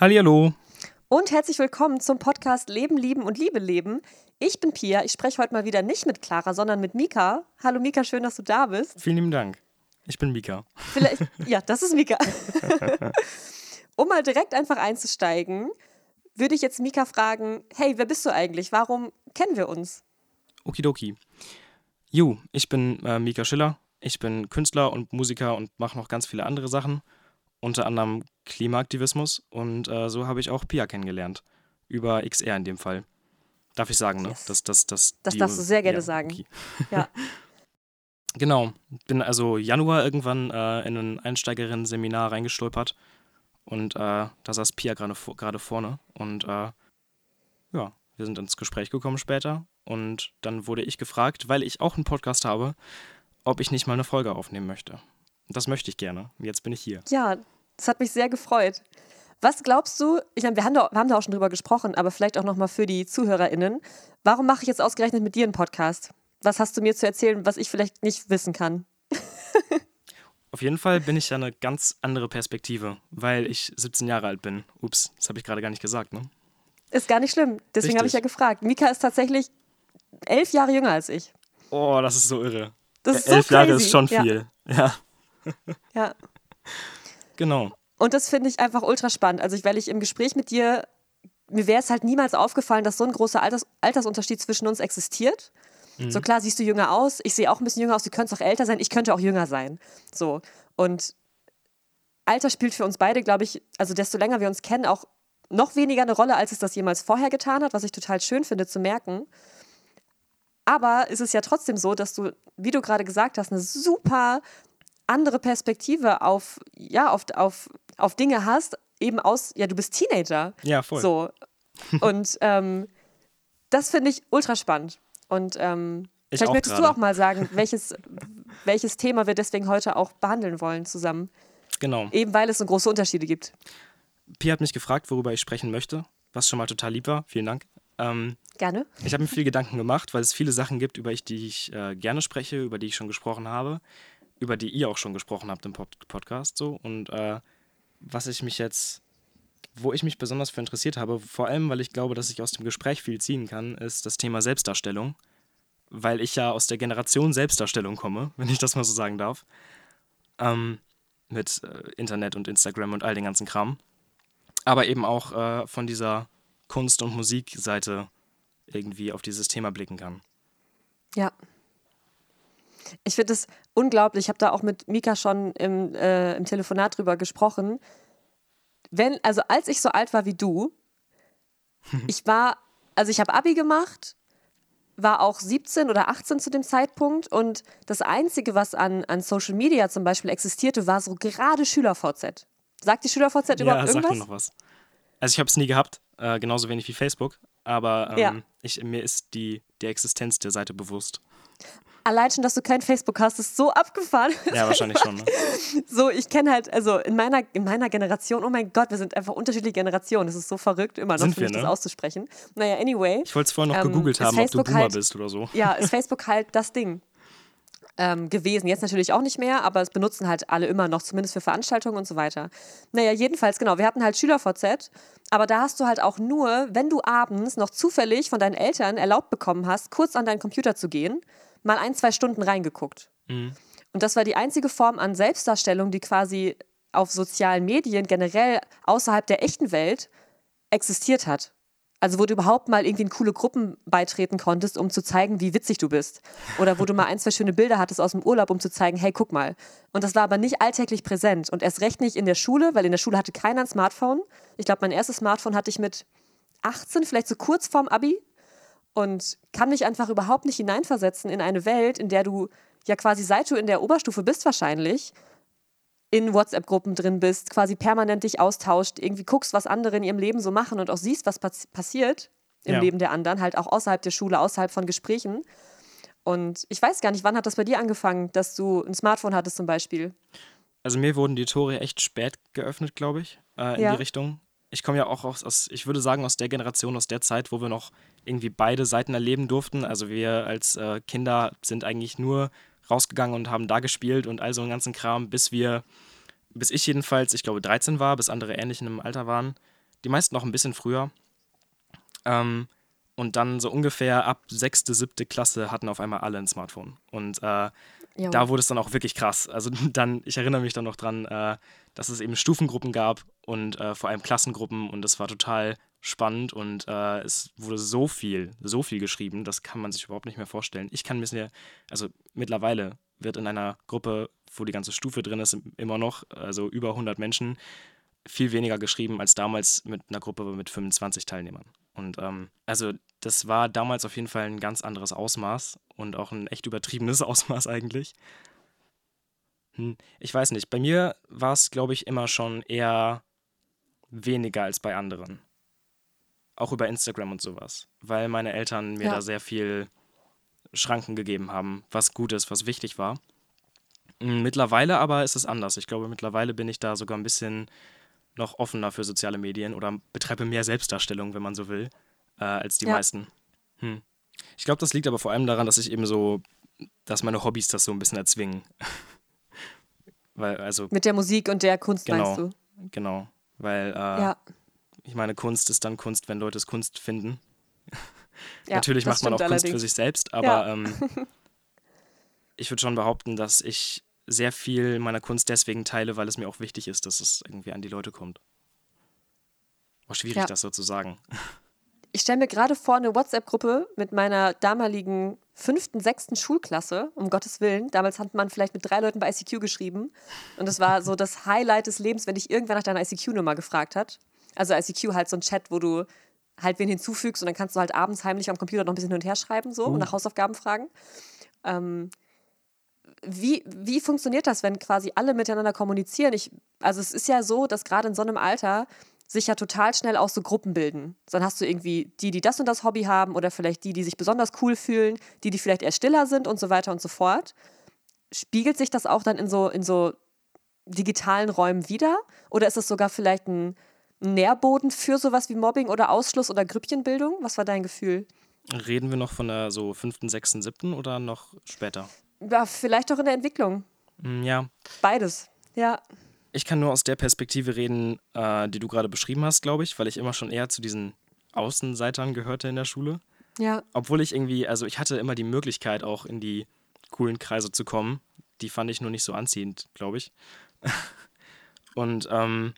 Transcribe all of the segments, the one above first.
Hallihallo. Und herzlich willkommen zum Podcast Leben, Lieben und Liebe leben. Ich bin Pia. Ich spreche heute mal wieder nicht mit Clara, sondern mit Mika. Hallo Mika, schön, dass du da bist. Vielen lieben Dank. Ich bin Mika. Vielleicht, ja, das ist Mika. um mal direkt einfach einzusteigen, würde ich jetzt Mika fragen: Hey, wer bist du eigentlich? Warum kennen wir uns? Okidoki. Ju, ich bin äh, Mika Schiller. Ich bin Künstler und Musiker und mache noch ganz viele andere Sachen unter anderem Klimaaktivismus und äh, so habe ich auch Pia kennengelernt. Über XR in dem Fall. Darf ich sagen, ne? Yes. Das, das, das, Das die- darfst du sehr gerne ja, sagen. okay. Ja. Genau. Bin also Januar irgendwann äh, in ein Einsteigerinnen-Seminar reingestolpert und äh, da saß Pia gerade vor, gerade vorne und äh, ja, wir sind ins Gespräch gekommen später und dann wurde ich gefragt, weil ich auch einen Podcast habe, ob ich nicht mal eine Folge aufnehmen möchte. Das möchte ich gerne. Jetzt bin ich hier. Ja, das hat mich sehr gefreut. Was glaubst du, ich meine, wir haben, da, wir haben da auch schon drüber gesprochen, aber vielleicht auch nochmal für die ZuhörerInnen. Warum mache ich jetzt ausgerechnet mit dir einen Podcast? Was hast du mir zu erzählen, was ich vielleicht nicht wissen kann? Auf jeden Fall bin ich ja eine ganz andere Perspektive, weil ich 17 Jahre alt bin. Ups, das habe ich gerade gar nicht gesagt, ne? Ist gar nicht schlimm. Deswegen habe ich ja gefragt. Mika ist tatsächlich elf Jahre jünger als ich. Oh, das ist so irre. Das ist Elf so Jahre ist schon viel. Ja, ja. genau. Und das finde ich einfach ultra spannend. Also, ich, weil ich im Gespräch mit dir, mir wäre es halt niemals aufgefallen, dass so ein großer Alters, Altersunterschied zwischen uns existiert. Mhm. So klar siehst du jünger aus, ich sehe auch ein bisschen jünger aus, du könntest auch älter sein, ich könnte auch jünger sein. So. Und Alter spielt für uns beide, glaube ich, also desto länger wir uns kennen, auch noch weniger eine Rolle, als es das jemals vorher getan hat, was ich total schön finde zu merken. Aber es ist ja trotzdem so, dass du, wie du gerade gesagt hast, eine super andere Perspektive auf, ja, auf, auf, auf Dinge hast, eben aus, ja, du bist Teenager. Ja, voll. So. Und ähm, das finde ich ultra spannend. Und ähm, Ich vielleicht möchtest du auch mal sagen, welches, welches Thema wir deswegen heute auch behandeln wollen zusammen. Genau. Eben weil es so große Unterschiede gibt. Pia hat mich gefragt, worüber ich sprechen möchte, was schon mal total lieb war. Vielen Dank. Ähm, Gerne. ich habe mir viel Gedanken gemacht, weil es viele Sachen gibt, über die ich äh, gerne spreche, über die ich schon gesprochen habe, über die ihr auch schon gesprochen habt im Pod Podcast. So. Und äh, was ich mich jetzt, wo ich mich besonders für interessiert habe, vor allem, weil ich glaube, dass ich aus dem Gespräch viel ziehen kann, ist das Thema Selbstdarstellung. Weil ich ja aus der Generation Selbstdarstellung komme, wenn ich das mal so sagen darf. Ähm, mit äh, Internet und Instagram und all den ganzen Kram. Aber eben auch äh, von dieser Kunst- und Musikseite irgendwie auf dieses Thema blicken kann. Ja. Ich finde es unglaublich. Ich habe da auch mit Mika schon im, äh, im Telefonat drüber gesprochen. Wenn, also als ich so alt war wie du, ich war, also ich habe Abi gemacht, war auch 17 oder 18 zu dem Zeitpunkt und das Einzige, was an, an Social Media zum Beispiel existierte, war so gerade SchülerVZ. Sagt die SchülerVZ Ja, überhaupt irgendwas? noch was. Also ich habe es nie gehabt, äh, genauso wenig wie Facebook, aber ähm, Ja. ich, mir ist die, die Existenz der Seite bewusst. Allein schon, dass du kein Facebook hast, ist so abgefahren. Ja, wahrscheinlich schon. Ne? So, ich kenne halt, also in meiner, in meiner Generation, oh mein Gott, wir sind einfach unterschiedliche Generationen. Das ist so verrückt, immer noch, Sind finde wir, ich, das ne? auszusprechen. Naja, anyway. Ich wollte es vorhin noch Ähm, gegoogelt haben, ob Facebook du Boomer halt- bist oder so. Ja, ist Facebook halt das Ding ähm, gewesen. Jetzt natürlich auch nicht mehr, aber es benutzen halt alle immer noch, zumindest für Veranstaltungen und so weiter. Naja, jedenfalls, genau, wir hatten halt SchülerVZ, aber da hast du halt auch nur, wenn du abends noch zufällig von deinen Eltern erlaubt bekommen hast, kurz an deinen Computer zu gehen, mal ein, zwei Stunden reingeguckt. Mhm. Und das war die einzige Form an Selbstdarstellung, die quasi auf sozialen Medien generell außerhalb der echten Welt existiert hat. Also wo du überhaupt mal irgendwie in coole Gruppen beitreten konntest, um zu zeigen, wie witzig du bist. Oder wo du mal ein, zwei schöne Bilder hattest aus dem Urlaub, um zu zeigen, hey, guck mal. Und das war aber nicht alltäglich präsent. Und erst recht nicht in der Schule, weil in der Schule hatte keiner ein Smartphone. Ich glaube, mein erstes Smartphone hatte ich mit 18, vielleicht so kurz vorm Abi. Und kann mich einfach überhaupt nicht hineinversetzen in eine Welt, in der du ja quasi seit du in der Oberstufe bist wahrscheinlich, in WhatsApp-Gruppen drin bist, quasi permanent dich austauscht, irgendwie guckst, was andere in ihrem Leben so machen und auch siehst, was pass passiert im Ja. Leben der anderen, halt auch außerhalb der Schule, außerhalb von Gesprächen. Und ich weiß gar nicht, wann hat das bei dir angefangen, dass du ein Smartphone hattest zum Beispiel? Also mir wurden die Tore echt spät geöffnet, glaube ich, äh, in Ja. die Richtung. Ich komme ja auch aus, aus, ich würde sagen, aus der Generation, aus der Zeit, wo wir noch irgendwie beide Seiten erleben durften. Also wir als äh, Kinder sind eigentlich nur rausgegangen und haben da gespielt und all so einen ganzen Kram, bis wir, bis ich jedenfalls, ich glaube 13 war, bis andere ähnlich in einem Alter waren. die meisten noch ein bisschen früher. Ähm, und dann so ungefähr ab sechste, siebte Klasse hatten auf einmal alle ein Smartphone. Und äh, Jo. da wurde es dann auch wirklich krass. Also dann, ich erinnere mich dann noch dran, äh, dass es eben Stufengruppen gab und äh, vor allem Klassengruppen und das war total spannend und äh, es wurde so viel, so viel geschrieben, das kann man sich überhaupt nicht mehr vorstellen. Ich kann mir, sehr- also mittlerweile wird in einer Gruppe, wo die ganze Stufe drin ist, immer noch, also über 100 Menschen, viel weniger geschrieben als damals mit einer Gruppe mit 25 Teilnehmern. Und ähm, also das war damals auf jeden Fall ein ganz anderes Ausmaß und auch ein echt übertriebenes Ausmaß eigentlich. Hm, ich weiß nicht, bei mir war es, glaube ich, immer schon eher weniger als bei anderen. Auch über Instagram und sowas, weil meine Eltern mir Ja. da sehr viel Schranken gegeben haben, was gut ist, was wichtig war. Mm, Mittlerweile aber ist es anders. Ich glaube, mittlerweile bin ich da sogar ein bisschen noch offener für soziale Medien oder betreibe mehr Selbstdarstellung, wenn man so will, äh, als die Ja. meisten. Hm. Ich glaube, das liegt aber vor allem daran, dass ich eben so, dass meine Hobbys das so ein bisschen erzwingen. Weil, also, Mit der Musik und der Kunst, Genau. meinst du? genau. Weil, äh, Ja. ich meine, Kunst ist dann Kunst, wenn Leute es Kunst finden. ja Natürlich macht man auch stimmt Kunst für allerdings. sich selbst, aber Ja. ähm, ich würde schon behaupten, dass ich sehr viel meiner Kunst deswegen teile, weil es mir auch wichtig ist, dass es irgendwie an die Leute kommt. War schwierig, Ja. das so zu sagen. Ich stelle mir gerade vor, eine WhatsApp-Gruppe mit meiner damaligen fünften, sechsten Schulklasse, um Gottes Willen. Damals hat man vielleicht mit drei Leuten bei ICQ geschrieben. Und es war so das Highlight des Lebens, wenn dich irgendwer nach deiner ICQ-Nummer gefragt hat. Also ICQ halt so ein Chat, wo du halt wen hinzufügst und dann kannst du halt abends heimlich am Computer noch ein bisschen hin und her schreiben so und nach Hausaufgaben fragen. Ähm, wie, wie funktioniert das, wenn quasi alle miteinander kommunizieren? Ich, also es ist ja so, dass gerade in so einem Alter sich ja total schnell auch so Gruppen bilden. Dann hast du irgendwie die, die das und das Hobby haben oder vielleicht die, die sich besonders cool fühlen, die, die vielleicht eher stiller sind und so weiter und so fort. Spiegelt sich das auch dann in so, in so digitalen Räumen wieder? Oder ist es sogar vielleicht ein Nährboden für sowas wie Mobbing oder Ausschluss oder Grüppchenbildung? Was war dein Gefühl? Reden wir noch von der so fünften, sechsten, siebten oder noch später? Ja, vielleicht auch in der Entwicklung. Hm, Ja, Beides. Ja. ich kann nur aus der Perspektive reden, äh, die du gerade beschrieben hast, glaube ich, weil ich immer schon eher zu diesen Außenseitern gehörte in der Schule. Ja. Obwohl ich irgendwie, also ich hatte immer die Möglichkeit, auch in die coolen Kreise zu kommen. Die fand ich nur nicht so anziehend, glaube ich. Und ähm,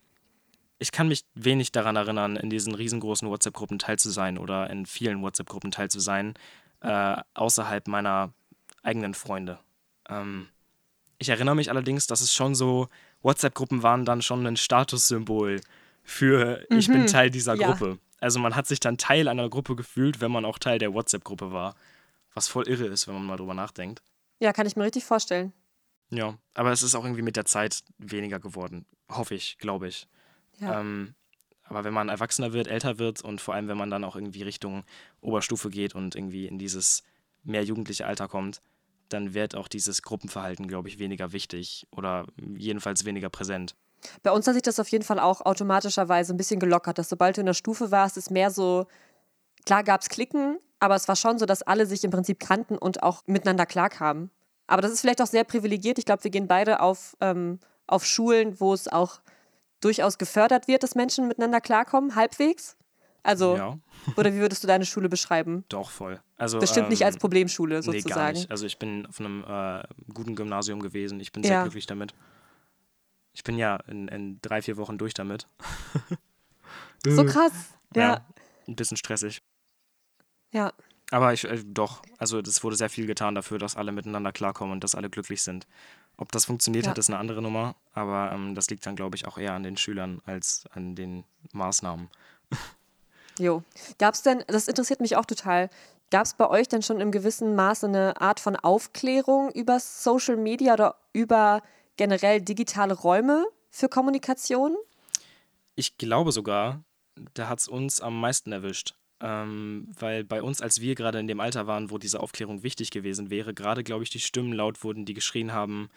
ich kann mich wenig daran erinnern, in diesen riesengroßen WhatsApp-Gruppen teil zu sein oder in vielen WhatsApp-Gruppen teil zu sein, äh, außerhalb meiner eigenen Freunde. Ähm, ich erinnere mich allerdings, dass es schon so, WhatsApp-Gruppen waren dann schon ein Statussymbol für ich bin Teil dieser ja. Gruppe. Also man hat sich dann Teil einer Gruppe gefühlt, wenn man auch Teil der WhatsApp-Gruppe war. Was voll irre ist, wenn man mal drüber nachdenkt. Ja, kann ich mir richtig vorstellen. Ja, aber es ist auch irgendwie mit der Zeit weniger geworden. Hoffe ich, glaube ich. Ja. Ähm, aber wenn man erwachsener wird, älter wird und vor allem, wenn man dann auch irgendwie Richtung Oberstufe geht und irgendwie in dieses mehr jugendliche Alter kommt, dann wird auch dieses Gruppenverhalten, glaube ich, weniger wichtig oder jedenfalls weniger präsent. Bei uns hat sich das auf jeden Fall auch automatischerweise ein bisschen gelockert, dass sobald du in der Stufe warst, es mehr so, klar gab es Klicken, aber es war schon so, dass alle sich im Prinzip kannten und auch miteinander klarkamen. Aber das ist vielleicht auch sehr privilegiert. Ich glaube, wir gehen beide auf, ähm, auf Schulen, wo es auch durchaus gefördert wird, dass Menschen miteinander klarkommen, halbwegs. Also, Ja, oder wie würdest du deine Schule beschreiben? doch voll. Also, Bestimmt nicht ähm, als Problemschule Nee, gar sozusagen. nicht. Also ich bin auf einem äh, guten Gymnasium gewesen. Ich bin Ja. sehr glücklich damit. Ich bin ja in, in drei, vier Wochen durch damit. so krass. Ja, Ein bisschen stressig. ja. Aber ich, äh, doch, also es wurde sehr viel getan dafür, dass alle miteinander klarkommen und dass alle glücklich sind. Ob das funktioniert Ja. hat, ist eine andere Nummer, aber ähm, das liegt dann, glaube ich, auch eher an den Schülern als an den Maßnahmen. Jo. Gab es denn, das interessiert mich auch total, gab es bei euch denn schon im gewissen Maße eine Art von Aufklärung über Social Media oder über generell digitale Räume für Kommunikation? Ich glaube sogar, da hat es uns am meisten erwischt. Ähm, weil bei uns, als wir gerade in dem Alter waren, wo diese Aufklärung wichtig gewesen wäre, gerade, glaube ich, die Stimmen laut wurden, die geschrien haben,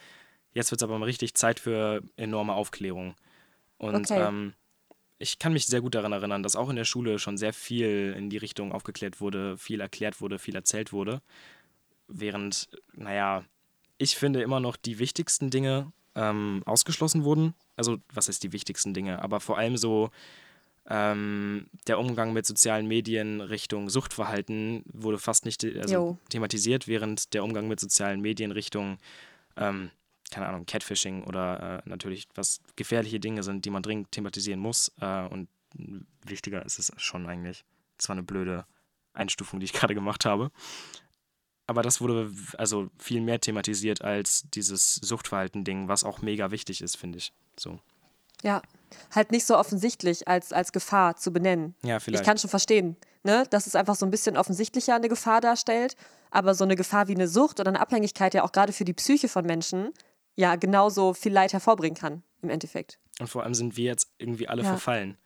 jetzt wird es aber mal richtig Zeit für enorme Aufklärung. Und Okay. ähm, ich kann mich sehr gut daran erinnern, dass auch in der Schule schon sehr viel in die Richtung aufgeklärt wurde, viel erklärt wurde, viel erzählt wurde. Während, naja, ich finde immer noch die wichtigsten Dinge ähm, ausgeschlossen wurden. Also, was heißt die wichtigsten Dinge? Aber vor allem so Ähm, der Umgang mit sozialen Medien Richtung Suchtverhalten wurde fast nicht also thematisiert, während der Umgang mit sozialen Medien Richtung, ähm, keine Ahnung, Catfishing oder äh, natürlich was gefährliche Dinge sind, die man dringend thematisieren muss. Äh, und wichtiger ist es schon eigentlich. Das war eine blöde Einstufung, die ich gerade gemacht habe. Aber das wurde also viel mehr thematisiert als dieses Suchtverhalten-Ding, was auch mega wichtig ist, finde ich. So. Ja, halt nicht so offensichtlich als, als Gefahr zu benennen. Ja, vielleicht. Ich kann schon verstehen, ne, dass es einfach so ein bisschen offensichtlicher eine Gefahr darstellt, aber so eine Gefahr wie eine Sucht oder eine Abhängigkeit ja auch gerade für die Psyche von Menschen ja genauso viel Leid hervorbringen kann im Endeffekt. Und vor allem sind wir jetzt irgendwie alle ja. verfallen.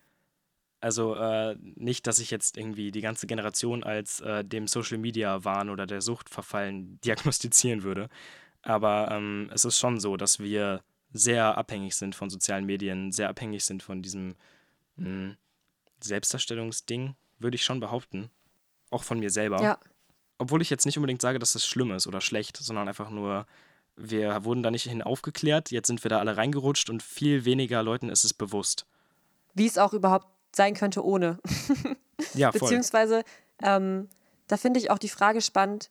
Also äh, nicht, dass ich jetzt irgendwie die ganze Generation als äh, dem Social Media Wahn oder der Sucht verfallen diagnostizieren würde. Aber ähm, es ist schon so, dass wir sehr abhängig sind von sozialen Medien, sehr abhängig sind von diesem mh, hm, Selbstdarstellungsding, würde ich schon behaupten. Auch von mir selber. Ja. Obwohl ich jetzt nicht unbedingt sage, dass das schlimm ist oder schlecht, sondern einfach nur, wir wurden da nicht hin aufgeklärt, jetzt sind wir da alle reingerutscht und viel weniger Leuten ist es bewusst. Wie es auch überhaupt sein könnte ohne. ja, voll. Beziehungsweise, ähm, da finde ich auch die Frage spannend,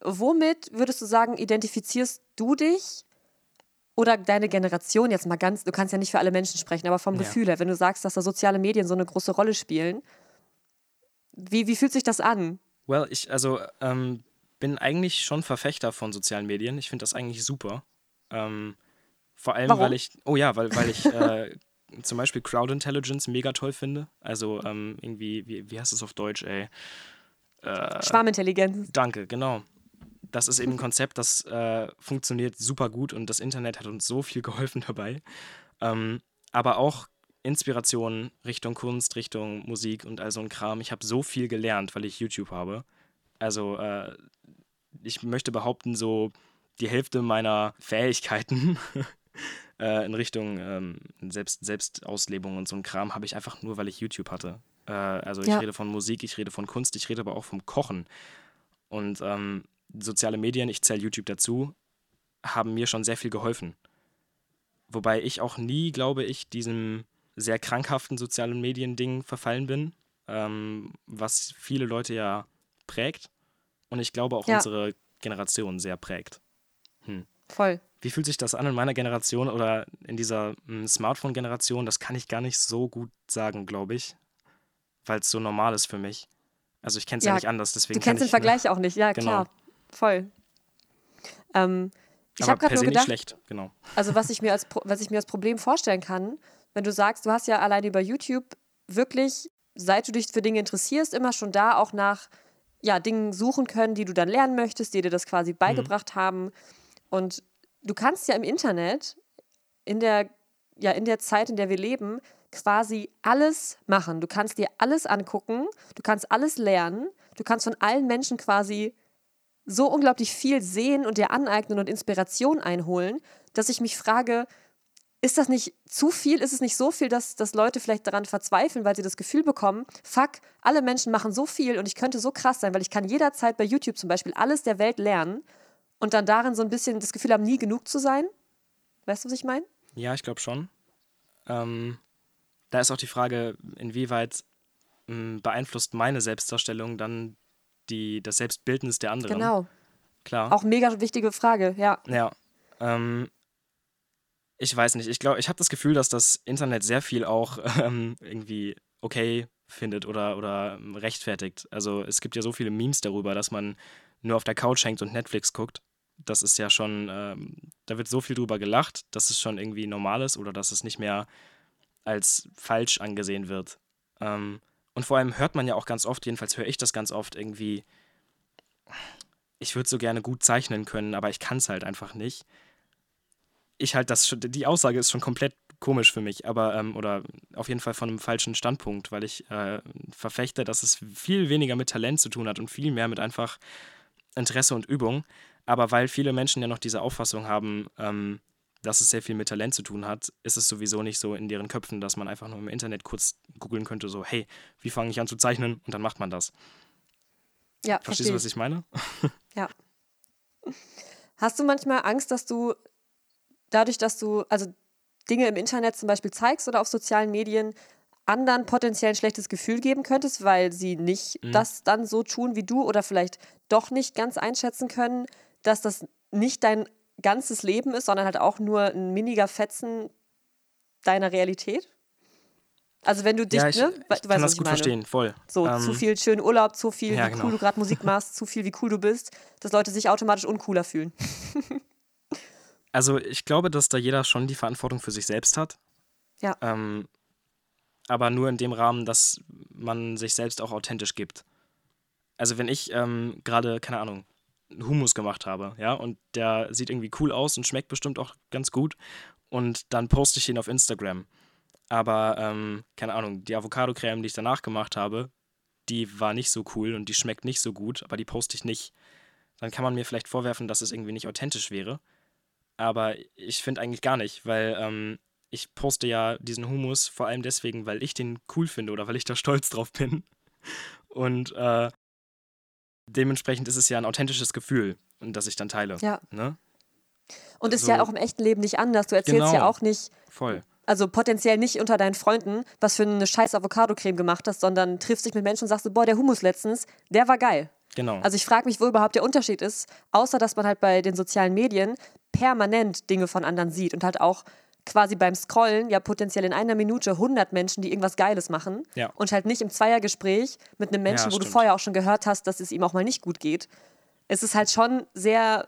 womit würdest du sagen, identifizierst du dich oder deine Generation jetzt mal ganz, du kannst ja nicht für alle Menschen sprechen, aber vom ja. Gefühl her, wenn du sagst, dass da soziale Medien so eine große Rolle spielen, wie, wie fühlt sich das an? Well, ich also ähm, bin eigentlich schon Verfechter von sozialen Medien. Ich finde das eigentlich super. Ähm, vor allem, Warum? weil ich, oh ja, weil, weil ich äh, zum Beispiel Crowd Intelligence mega toll finde. Also ähm, irgendwie, wie, wie heißt es auf Deutsch, ey? Äh, Schwarmintelligenz. Danke, genau. Das ist eben ein Konzept, das äh, funktioniert super gut und das Internet hat uns so viel geholfen dabei. Ähm, aber auch Inspiration Richtung Kunst, Richtung Musik und all so ein Kram. Ich habe so viel gelernt, weil ich YouTube habe. Also äh, ich möchte behaupten, so die Hälfte meiner Fähigkeiten äh, in Richtung ähm, Selbst, Selbstauslebung und so ein Kram habe ich einfach nur, weil ich YouTube hatte. Äh, also ich ja. rede von Musik, ich rede von Kunst, ich rede aber auch vom Kochen. Und ähm, soziale Medien, ich zähle YouTube dazu, haben mir schon sehr viel geholfen. Wobei ich auch nie, glaube ich, diesem sehr krankhaften sozialen Medien-Ding verfallen bin, ähm, was viele Leute ja prägt und ich glaube auch ja. unsere Generation sehr prägt. Hm. Voll. Wie fühlt sich das an in meiner Generation oder in dieser hm, Smartphone-Generation? Das kann ich gar nicht so gut sagen, glaube ich, weil es so normal ist für mich. Also ich kenne es ja, ja, nicht anders, deswegen. Du kennst den Vergleich auch nicht, ja genau. klar, voll. Ähm, ich habe gerade nur gedacht, schlecht, genau. Also was ich mir als was ich mir als Problem vorstellen kann, wenn du sagst, du hast ja allein über YouTube wirklich, seit du dich für Dinge interessierst, immer schon da auch nach ja, Dingen suchen können, die du dann lernen möchtest, die dir das quasi mhm. beigebracht mhm. haben. Und du kannst ja im Internet in der, ja, in der Zeit, in der wir leben, quasi alles machen. Du kannst dir alles angucken, du kannst alles lernen, du kannst von allen Menschen quasi so unglaublich viel sehen und dir aneignen und Inspiration einholen, dass ich mich frage, ist das nicht zu viel? Ist es nicht so viel, dass, dass Leute vielleicht daran verzweifeln, weil sie das Gefühl bekommen, fuck, alle Menschen machen so viel und ich könnte so krass sein, weil ich kann jederzeit bei YouTube zum Beispiel alles der Welt lernen und dann darin so ein bisschen das Gefühl haben, nie genug zu sein? Weißt du, was ich meine? Ja, ich glaube schon. Ähm, da ist auch die Frage, inwieweit mh, hm, beeinflusst meine Selbstdarstellung dann die, das Selbstbildnis der anderen. Genau. Klar. Auch mega wichtige Frage, ja. Ja. Ähm, ich weiß nicht. Ich glaube, ich habe das Gefühl, dass das Internet sehr viel auch ähm, irgendwie okay findet oder, oder ähm, rechtfertigt. Also es gibt ja so viele Memes darüber, dass man nur auf der Couch hängt und Netflix guckt. Das ist ja schon, ähm, da wird so viel drüber gelacht, dass es schon irgendwie normal ist oder dass es nicht mehr als falsch angesehen wird. Ähm, und vor allem hört man ja auch ganz oft, jedenfalls höre ich das ganz oft irgendwie, ich würde so gerne gut zeichnen können, aber ich kann es halt einfach nicht. Ich halt das schon, die Aussage ist schon komplett komisch für mich, aber, ähm, oder auf jeden Fall von einem falschen Standpunkt, weil ich äh, verfechte, dass es viel weniger mit Talent zu tun hat und viel mehr mit einfach Interesse und Übung. Aber weil viele Menschen ja noch diese Auffassung haben, ähm, dass es sehr viel mit Talent zu tun hat, ist es sowieso nicht so in deren Köpfen, dass man einfach nur im Internet kurz googeln könnte, so, hey, wie fange ich an zu zeichnen? Und dann macht man das. Ja, Verstehst du, was ich meine? ja. Hast du manchmal Angst, dass du dadurch, dass du, also Dinge im Internet zum Beispiel zeigst oder auf sozialen Medien, anderen potenziell ein schlechtes Gefühl geben könntest, weil sie nicht Mhm. das dann so tun wie du oder vielleicht doch nicht ganz einschätzen können, dass das nicht dein ganzes Leben ist, sondern halt auch nur ein miniger Fetzen deiner Realität? Also wenn du dich, ja, ich, ne? ich Du kann weißt, das was ich gut meine. verstehen, voll. So, Ähm, zu viel schönen Urlaub, zu viel, ja, wie genau. cool du gerade Musik machst, zu viel, wie cool du bist, dass Leute sich automatisch uncooler fühlen. Also ich glaube, dass da jeder schon die Verantwortung für sich selbst hat. Ja. Ähm, aber nur in dem Rahmen, dass man sich selbst auch authentisch gibt. Also wenn ich ähm, gerade, keine Ahnung, einen Hummus gemacht habe, ja, und der sieht irgendwie cool aus und schmeckt bestimmt auch ganz gut und dann poste ich ihn auf Instagram. Aber, ähm, keine Ahnung, die Avocado-Creme, die ich danach gemacht habe, die war nicht so cool und die schmeckt nicht so gut, aber die poste ich nicht. Dann kann man mir vielleicht vorwerfen, dass es irgendwie nicht authentisch wäre. Aber ich finde eigentlich gar nicht, weil ähm, ich poste ja diesen Hummus vor allem deswegen, weil ich den cool finde oder weil ich da stolz drauf bin. Und äh, dementsprechend ist es ja ein authentisches Gefühl, das ich dann teile. Ja. Ne? Und ist So. ja auch im echten Leben nicht anders. Du erzählst ja Genau. auch nicht, Voll. also potenziell nicht unter deinen Freunden, was für eine scheiß Avocado-Creme gemacht hast, sondern triffst dich mit Menschen und sagst so, boah, der Hummus letztens, der war geil. Genau. Also ich frage mich, wo überhaupt der Unterschied ist, außer dass man halt bei den sozialen Medien permanent Dinge von anderen sieht und halt auch quasi beim Scrollen ja potenziell in einer Minute 100 Menschen, die irgendwas Geiles machen Ja. und halt nicht im Zweiergespräch mit einem Menschen, Ja, wo du stimmt. vorher auch schon gehört hast, dass es ihm auch mal nicht gut geht. Es ist halt schon sehr,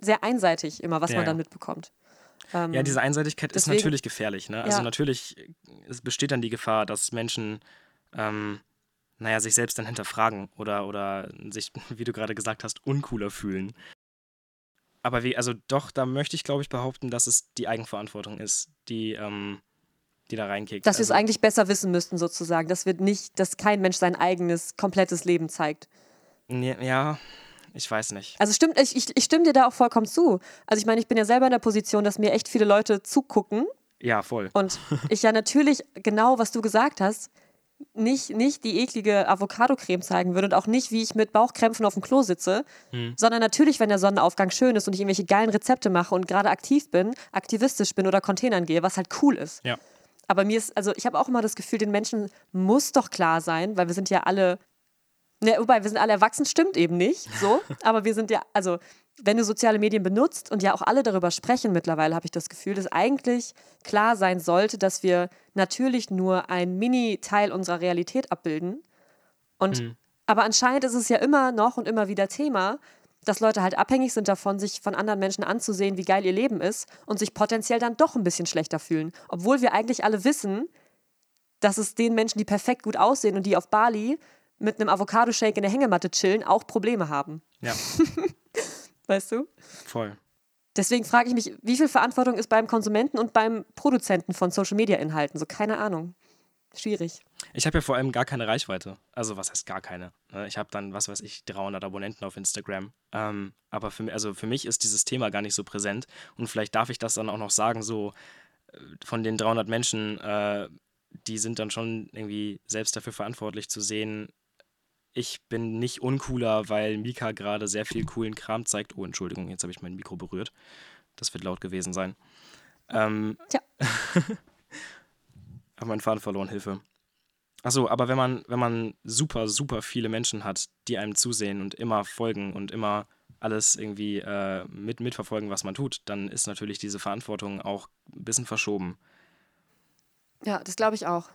sehr einseitig immer, was Ja, man dann mitbekommt. Ähm, Ja, diese Einseitigkeit ist deswegen- natürlich gefährlich. Ne? Also Ja. natürlich es besteht dann die Gefahr, dass Menschen, ähm, naja, sich selbst dann hinterfragen oder, oder sich, wie du gerade gesagt hast, uncooler fühlen. Aber wie, also doch, da möchte ich, glaube ich, behaupten, dass es die Eigenverantwortung ist, die, ähm, die da reinkickt. dass wir es also, eigentlich besser wissen müssten, sozusagen. Dass wir nicht, dass kein Mensch sein eigenes, komplettes Leben zeigt. Ja, ich weiß nicht. Also stimmt, ich, ich, ich stimme dir da auch vollkommen zu. Also ich meine, ich bin ja selber in der Position, dass mir echt viele Leute zugucken Ja, voll. und ich ja natürlich genau, was du gesagt hast, nicht, nicht die eklige Avocado-Creme zeigen würde und auch nicht, wie ich mit Bauchkrämpfen auf dem Klo sitze, Hm. sondern natürlich, wenn der Sonnenaufgang schön ist und ich irgendwelche geilen Rezepte mache und gerade aktiv bin, aktivistisch bin oder Containern gehe, was halt cool ist. Ja. Aber mir ist, also ich habe auch immer das Gefühl, den Menschen muss doch klar sein, weil wir sind ja alle, ne, wobei wir sind alle erwachsen, stimmt eben nicht, so. aber wir sind ja, also wenn du soziale Medien benutzt und ja auch alle darüber sprechen mittlerweile, habe ich das Gefühl, dass eigentlich klar sein sollte, dass wir natürlich nur einen Mini-Teil unserer Realität abbilden. Und Mhm. aber anscheinend ist es ja immer noch und immer wieder Thema, dass Leute halt abhängig sind davon, sich von anderen Menschen anzusehen, wie geil ihr Leben ist und sich potenziell dann doch ein bisschen schlechter fühlen. Obwohl wir eigentlich alle wissen, dass es den Menschen, die perfekt gut aussehen und die auf Bali mit einem Avocado-Shake in der Hängematte chillen, auch Probleme haben. Ja, Weißt du? voll. Deswegen frage ich mich, wie viel Verantwortung ist beim Konsumenten und beim Produzenten von Social-Media-Inhalten? So, keine Ahnung. Schwierig. Ich habe ja vor allem gar keine Reichweite. Also, was heißt gar keine? ne? Ich habe dann, was weiß ich, 300 Abonnenten auf Instagram. Ähm, aber für, also für mich ist dieses Thema gar nicht so präsent. Und vielleicht darf ich das dann auch noch sagen, so äh, von den 300 Menschen, äh, die sind dann schon irgendwie selbst dafür verantwortlich zu sehen, ich bin nicht uncooler, weil Mika gerade sehr viel coolen Kram zeigt. Oh, Entschuldigung, jetzt habe ich mein Mikro berührt. Das wird laut gewesen sein. Ähm, Tja. habe meinen Faden verloren, Hilfe. Achso, aber wenn man, wenn man super, super viele Menschen hat, die einem zusehen und immer folgen und immer alles irgendwie äh, mit, mitverfolgen, was man tut, dann ist natürlich diese Verantwortung auch ein bisschen verschoben. Ja, das glaube ich auch.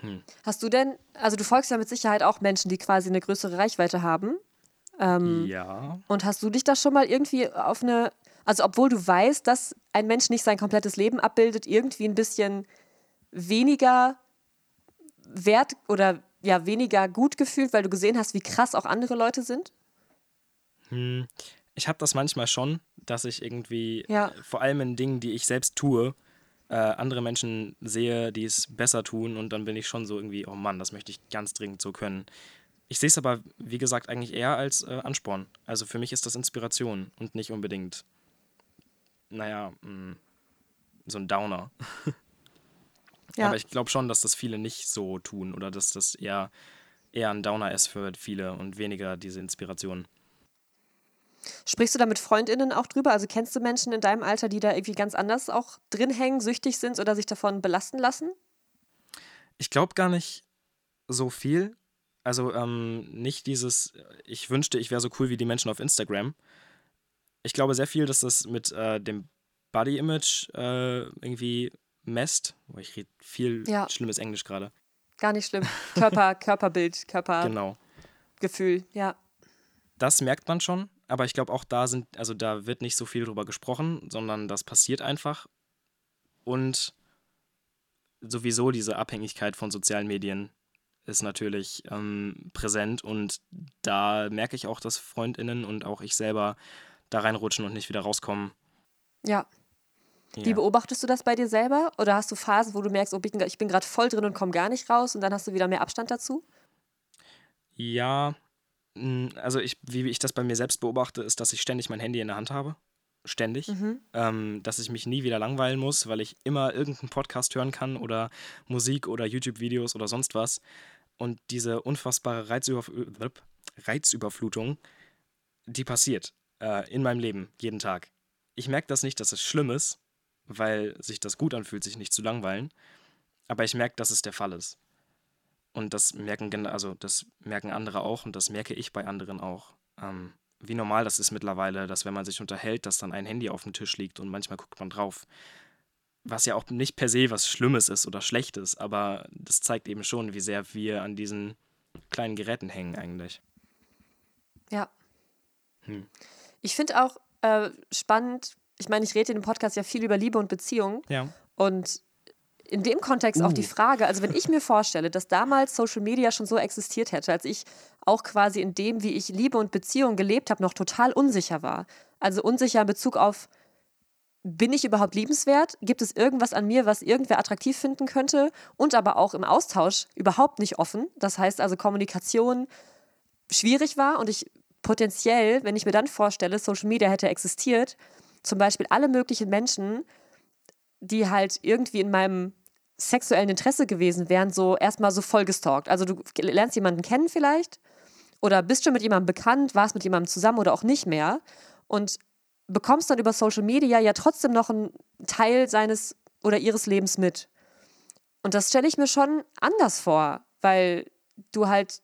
Hm. Hast du denn, also du folgst ja mit Sicherheit auch Menschen, die quasi eine größere Reichweite haben. Ähm, Ja. Und hast du dich da schon mal irgendwie auf eine, also obwohl du weißt, dass ein Mensch nicht sein komplettes Leben abbildet, irgendwie ein bisschen weniger wert oder ja weniger gut gefühlt, weil du gesehen hast, wie krass auch andere Leute sind? Hm. Ich habe das manchmal schon, dass ich irgendwie, Ja. vor allem in Dingen, die ich selbst tue, äh, andere Menschen sehe, die es besser tun und dann bin ich schon so irgendwie, oh Mann, das möchte ich ganz dringend so können. Ich sehe es aber, wie gesagt, eigentlich eher als äh, Ansporn. Also für mich ist das Inspiration und nicht unbedingt, naja, mh, so ein Downer. Ja. Aber ich glaube schon, dass das viele nicht so tun oder dass das eher, eher ein Downer ist für viele und weniger diese Inspiration. Sprichst du da mit FreundInnen auch drüber? Also kennst du Menschen in deinem Alter, die da irgendwie ganz anders auch drin hängen, süchtig sind oder sich davon belasten lassen? Ich glaube gar nicht so viel. Also ähm, nicht dieses, ich wünschte, ich wäre so cool wie die Menschen auf Instagram. Ich glaube sehr viel, dass das mit äh, dem Body-Image äh, irgendwie messt. Oh, ich rede viel Ja. schlimmes Englisch gerade. Gar nicht schlimm. Körper, Körperbild, Genau. Körpergefühl, ja. Das merkt man schon, aber ich glaube auch da sind, also da wird nicht so viel drüber gesprochen, sondern das passiert einfach. Und sowieso diese Abhängigkeit von sozialen Medien ist natürlich ähm, präsent und da merke ich auch, dass FreundInnen und auch ich selber da reinrutschen und nicht wieder rauskommen. Ja. Wie Ja. beobachtest du das bei dir selber? Oder hast du Phasen, wo du merkst, oh, ich bin gerade voll drin und komme gar nicht raus und dann hast du wieder mehr Abstand dazu? Ja, also ich, wie ich das bei mir selbst beobachte, ist, dass ich ständig mein Handy in der Hand habe. Ständig. Mhm. Ähm, dass ich mich nie wieder langweilen muss, weil ich immer irgendeinen Podcast hören kann oder Musik oder YouTube-Videos oder sonst was. Und diese unfassbare Reizüberf Reizüberflutung, die passiert äh, in meinem Leben jeden Tag. Ich merke das nicht, dass es schlimm ist, weil sich das gut anfühlt, sich nicht zu langweilen. Aber ich merke, dass es der Fall ist. Und das merken, also das merken andere auch und das merke ich bei anderen auch. Ähm, wie normal das ist mittlerweile, dass wenn man sich unterhält, dass dann ein Handy auf dem Tisch liegt und manchmal guckt man drauf. Was ja auch nicht per se was Schlimmes ist oder Schlechtes, aber das zeigt eben schon, wie sehr wir an diesen kleinen Geräten hängen eigentlich. Ja. Hm. Ich finde auch äh, spannend, ich meine, ich rede in dem Podcast ja viel über Liebe und Beziehung Ja. und in dem Kontext auch die Uh. Frage, also wenn ich mir vorstelle, dass damals Social Media schon so existiert hätte, als ich auch quasi in dem, wie ich Liebe und Beziehung gelebt habe, noch total unsicher war. Also unsicher in Bezug auf, bin ich überhaupt liebenswert? Gibt es irgendwas an mir, was irgendwer attraktiv finden könnte? Und aber auch im Austausch überhaupt nicht offen. Das heißt also Kommunikation schwierig war und ich potenziell, wenn ich mir dann vorstelle, Social Media hätte existiert, zum Beispiel alle möglichen Menschen, die halt irgendwie in meinem sexuellen Interesse gewesen wären, so erstmal so voll gestalkt. Also du lernst jemanden kennen vielleicht oder bist schon mit jemandem bekannt, warst mit jemandem zusammen oder auch nicht mehr und bekommst dann über Social Media ja trotzdem noch einen Teil seines oder ihres Lebens mit. Und das stelle ich mir schon anders vor, weil du halt,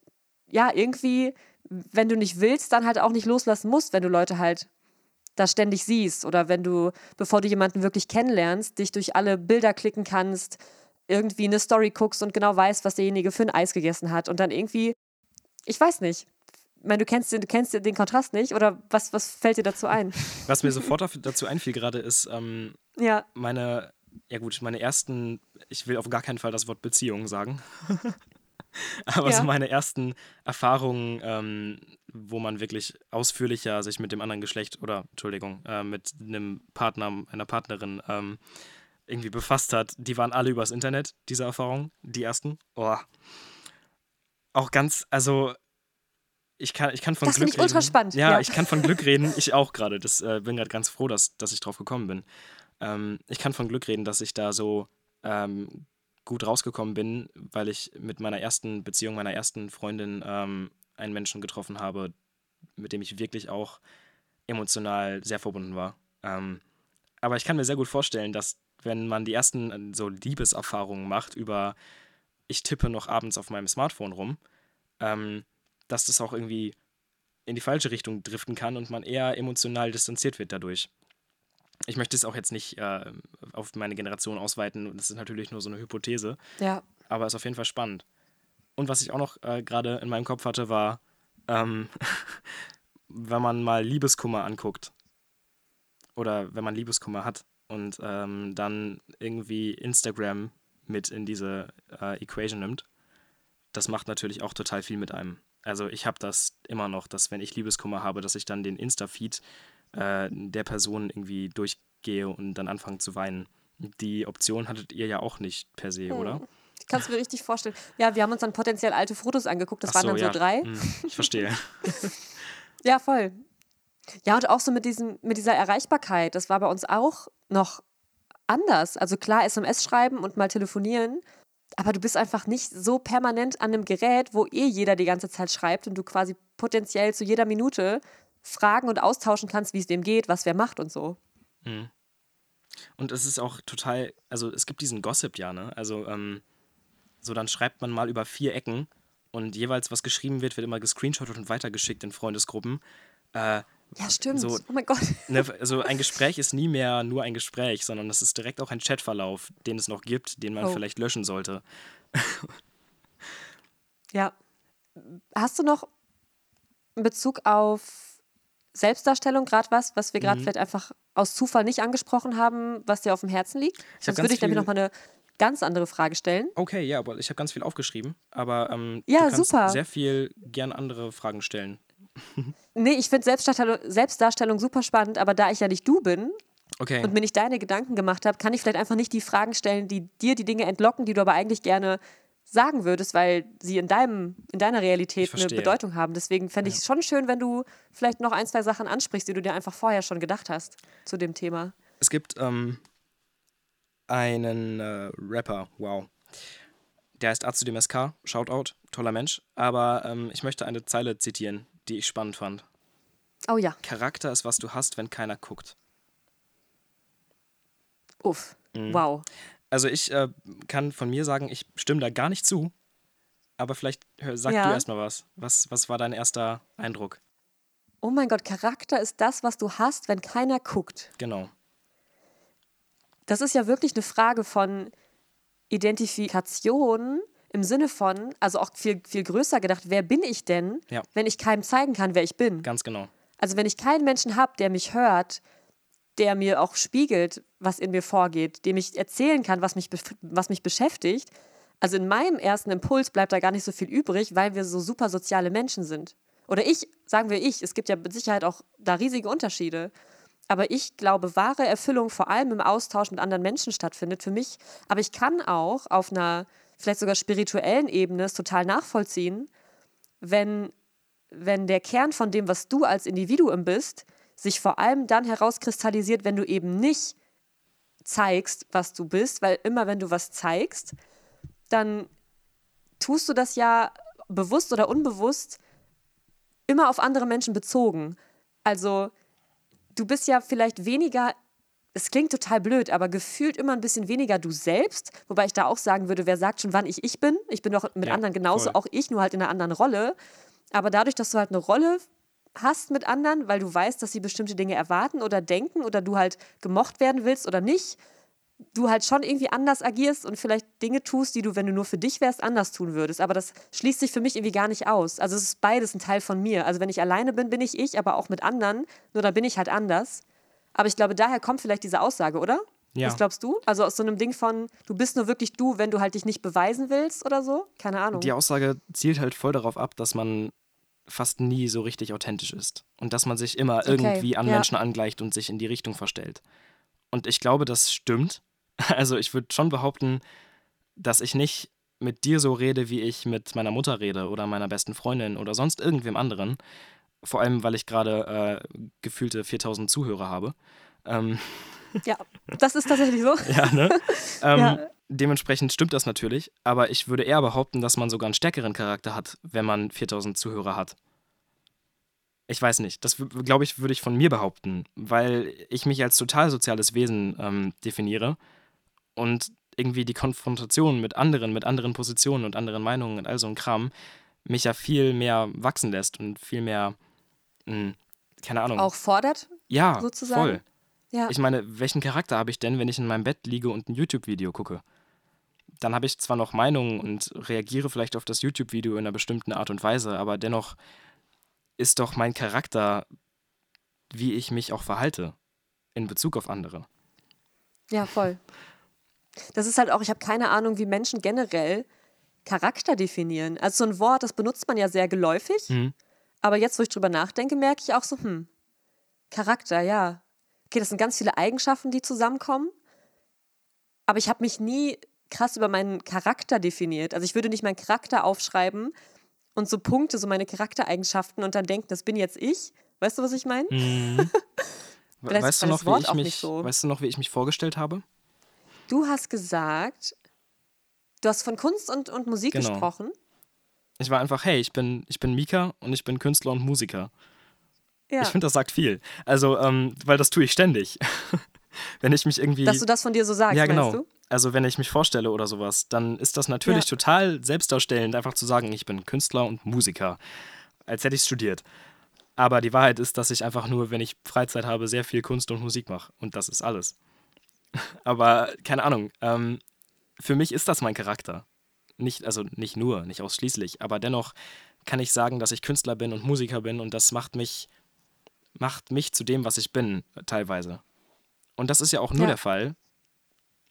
ja, irgendwie, wenn du nicht willst, dann halt auch nicht loslassen musst, wenn du Leute halt da ständig siehst oder wenn du, bevor du jemanden wirklich kennenlernst, dich durch alle Bilder klicken kannst, irgendwie eine Story guckst und genau weißt, was derjenige für ein Eis gegessen hat und dann irgendwie, ich weiß nicht, ich meine, du kennst, den- du kennst den Kontrast nicht oder was, was fällt dir dazu ein? Was mir sofort dazu einfiel gerade ist, ähm, Ja, meine, ja gut, meine ersten, ich will auf gar keinen Fall das Wort Beziehung sagen, aber Ja. so meine ersten Erfahrungen, ähm, wo man wirklich ausführlicher sich mit dem anderen Geschlecht oder, Entschuldigung, äh, mit einem Partner, einer Partnerin ähm, irgendwie befasst hat, die waren alle übers Internet, diese Erfahrungen, die ersten. Oh. Auch ganz, also ich kann, ich kann von Das Glück ich ultra reden. spannend, Ja, ja. ich kann von Glück reden. Ich auch gerade. Das äh, bin gerade ganz froh, dass, dass ich drauf gekommen bin. Ähm, ich kann von Glück reden, dass ich da so ähm, gut rausgekommen bin, weil ich mit meiner ersten Beziehung, meiner ersten Freundin ähm, einen Menschen getroffen habe, mit dem ich wirklich auch emotional sehr verbunden war. Ähm, aber ich kann mir sehr gut vorstellen, dass wenn man die ersten äh, so Liebeserfahrungen macht über, ich tippe noch abends auf meinem Smartphone rum, ähm, dass das auch irgendwie in die falsche Richtung driften kann und man eher emotional distanziert wird dadurch. Ich möchte es auch jetzt nicht äh, auf meine Generation ausweiten das ist natürlich nur so eine Hypothese, ja. aber ist auf jeden Fall spannend. Und was ich auch noch äh, gerade in meinem Kopf hatte, war, ähm, wenn man mal Liebeskummer anguckt oder wenn man Liebeskummer hat und ähm, dann irgendwie Instagram mit in diese äh, Equation nimmt, das macht natürlich auch total viel mit einem. Also ich habe das immer noch, dass wenn ich Liebeskummer habe, dass ich dann den Insta-Feed äh, der Person irgendwie durchgehe und dann anfange zu weinen. Die Option hattet ihr ja auch nicht per se, oder? Ich kann es mir richtig vorstellen. Ja, wir haben uns dann potenziell alte Fotos angeguckt, das Ach waren dann ja. so drei. Hm, ich verstehe. Ja, voll. Ja, und auch so mit, diesem, mit dieser Erreichbarkeit, das war bei uns auch noch anders. Also klar, SMS schreiben und mal telefonieren, aber du bist einfach nicht so permanent an einem Gerät, wo eh jeder die ganze Zeit schreibt und du quasi potenziell zu jeder Minute fragen und austauschen kannst, wie es dem geht, was wer macht und so. Hm. Und es ist auch total, also es gibt diesen Gossip ja, ne? Also ähm, So, dann schreibt man mal über vier Ecken und jeweils, was geschrieben wird, wird immer gescreenshottet und weitergeschickt in Freundesgruppen. Äh, Ja, stimmt. So- oh mein Gott. ne, also ein Gespräch ist nie mehr nur ein Gespräch, sondern es ist direkt auch ein Chatverlauf, den es noch gibt, den man Oh. vielleicht löschen sollte. Ja. Hast du noch in Bezug auf Selbstdarstellung gerade was, was wir Mhm. gerade vielleicht einfach aus Zufall nicht angesprochen haben, was dir auf dem Herzen liegt? Ich Sonst würde ich nämlich viel- noch mal eine ganz andere Frage stellen. Okay, ja, aber ich habe ganz viel aufgeschrieben, aber ähm, Ja, du kannst super. sehr viel gern andere Fragen stellen. Nee, ich finde Selbstdarstellung, Selbstdarstellung super spannend, aber da ich ja nicht du bin Okay. und mir nicht deine Gedanken gemacht habe, kann ich vielleicht einfach nicht die Fragen stellen, die dir die Dinge entlocken, die du aber eigentlich gerne sagen würdest, weil sie in deinem, in deiner Realität eine. Bedeutung haben. Deswegen fände ich es schon schön, wenn du vielleicht noch ein, zwei Sachen ansprichst, die du dir einfach vorher schon gedacht hast zu dem Thema. Es gibt ähm, einen äh, Rapper, wow. Der heißt Azudem SK, Shoutout, toller Mensch. Aber ähm, ich möchte eine Zeile zitieren, die ich spannend fand. Oh ja, Charakter ist, was du hast, wenn keiner guckt. uff, Mhm. wow. Also ich äh, kann von mir sagen, ich stimme da gar nicht zu. Aber vielleicht hör, sag Ja. du erstmal was. was. Was war dein erster Eindruck? Oh mein Gott, Charakter ist das, was du hast, wenn keiner guckt. Genau. Das ist ja wirklich eine Frage von Identifikation im Sinne von, also auch viel, viel größer gedacht, wer bin ich denn, Ja. wenn ich keinem zeigen kann, wer ich bin? Ganz genau. Also wenn ich keinen Menschen habe, der mich hört, der mir auch spiegelt, was in mir vorgeht, dem ich erzählen kann, was mich, was mich beschäftigt, also in meinem ersten Impuls bleibt da gar nicht so viel übrig, weil wir so super soziale Menschen sind. Oder ich, sagen wir ich, es gibt ja mit Sicherheit auch da riesige Unterschiede. Aber ich glaube, wahre Erfüllung vor allem im Austausch mit anderen Menschen stattfindet für mich. Aber ich kann auch auf einer vielleicht sogar spirituellen Ebene total nachvollziehen, wenn, wenn der Kern von dem, was du als Individuum bist, sich vor allem dann herauskristallisiert, wenn du eben nicht zeigst, was du bist, weil immer wenn du was zeigst, dann tust du das ja bewusst oder unbewusst immer auf andere Menschen bezogen. Also du bist ja vielleicht weniger, es klingt total blöd, aber gefühlt immer ein bisschen weniger du selbst, wobei ich da auch sagen würde, wer sagt schon, wann ich ich bin? Ich bin doch mit Ja, anderen genauso, voll. auch ich, nur halt in einer anderen Rolle. Aber dadurch, dass du halt eine Rolle hast mit anderen, weil du weißt, dass sie bestimmte Dinge erwarten oder denken oder du halt gemocht werden willst oder nicht, du halt schon irgendwie anders agierst und vielleicht Dinge tust, die du, wenn du nur für dich wärst, anders tun würdest. Aber das schließt sich für mich irgendwie gar nicht aus. Also es ist beides ein Teil von mir. Also wenn ich alleine bin, bin ich ich, aber auch mit anderen. Nur dann bin ich halt anders. Aber ich glaube, daher kommt vielleicht diese Aussage, oder? Ja. Was glaubst du? Also aus so einem Ding von, du bist nur wirklich du, wenn du halt dich nicht beweisen willst oder so? Keine Ahnung. Die Aussage zielt halt voll darauf ab, dass man fast nie so richtig authentisch ist. Und dass man sich immer Okay, irgendwie an ja. Menschen angleicht und sich in die Richtung verstellt. Und ich glaube, das stimmt. Also ich würde schon behaupten, dass ich nicht mit dir so rede, wie ich mit meiner Mutter rede oder meiner besten Freundin oder sonst irgendwem anderen. Vor allem, weil ich gerade äh, gefühlte 4000 Zuhörer habe. Ähm, Ja, das ist tatsächlich so. ja, ne? ähm, Ja. Dementsprechend stimmt das natürlich, aber ich würde eher behaupten, dass man sogar einen stärkeren Charakter hat, wenn man 4000 Zuhörer hat. Ich weiß nicht, das glaube ich, würde ich von mir behaupten, weil ich mich als total soziales Wesen ähm, definiere und irgendwie die Konfrontation mit anderen, mit anderen Positionen und anderen Meinungen und all so ein Kram mich ja viel mehr wachsen lässt und viel mehr, mh, keine Ahnung. Auch fordert. ja, sozusagen? voll. Ja. Ich meine, welchen Charakter habe ich denn, wenn ich in meinem Bett liege und ein YouTube-Video gucke? Dann habe ich zwar noch Meinungen und reagiere vielleicht auf das YouTube-Video in einer bestimmten Art und Weise, aber dennoch ist doch mein Charakter, wie ich mich auch verhalte in Bezug auf andere. Ja, voll. Das ist halt auch, ich habe keine Ahnung, wie Menschen generell Charakter definieren. Also so ein Wort, das benutzt man ja sehr geläufig. Mhm. Aber jetzt, wo ich drüber nachdenke, merke ich auch so, hm, Charakter, ja. Okay, das sind ganz viele Eigenschaften, die zusammenkommen. Aber ich habe mich nie krass über meinen Charakter definiert. Also ich würde nicht meinen Charakter aufschreiben und so Punkte, so meine Charaktereigenschaften und dann denken, das bin jetzt ich. Weißt du, was ich meine? Vielleicht Weißt du, noch, wie ich mich, so. weißt du noch, wie ich mich vorgestellt habe? Du hast gesagt, du hast von Kunst und, und Musik Genau. gesprochen. Ich war einfach, hey, ich bin, ich bin Mika und ich bin Künstler und Musiker. Ja. Ich finde, das sagt viel. Also, ähm, weil das tue ich ständig. Wenn ich mich irgendwie. Dass du das von dir so sagst, Ja, genau. du? Also wenn ich mich vorstelle oder sowas, dann ist das natürlich Ja. total selbstdarstellend, einfach zu sagen, ich bin Künstler und Musiker, als hätte ich studiert. Aber die Wahrheit ist, dass ich einfach nur, wenn ich Freizeit habe, sehr viel Kunst und Musik mache. Und das ist alles. Aber keine Ahnung, ähm, für mich ist das mein Charakter. Nicht, also nicht nur, nicht ausschließlich, aber dennoch kann ich sagen, dass ich Künstler bin und Musiker bin und das macht mich, macht mich zu dem, was ich bin, teilweise. Und das ist ja auch nur Ja. der Fall.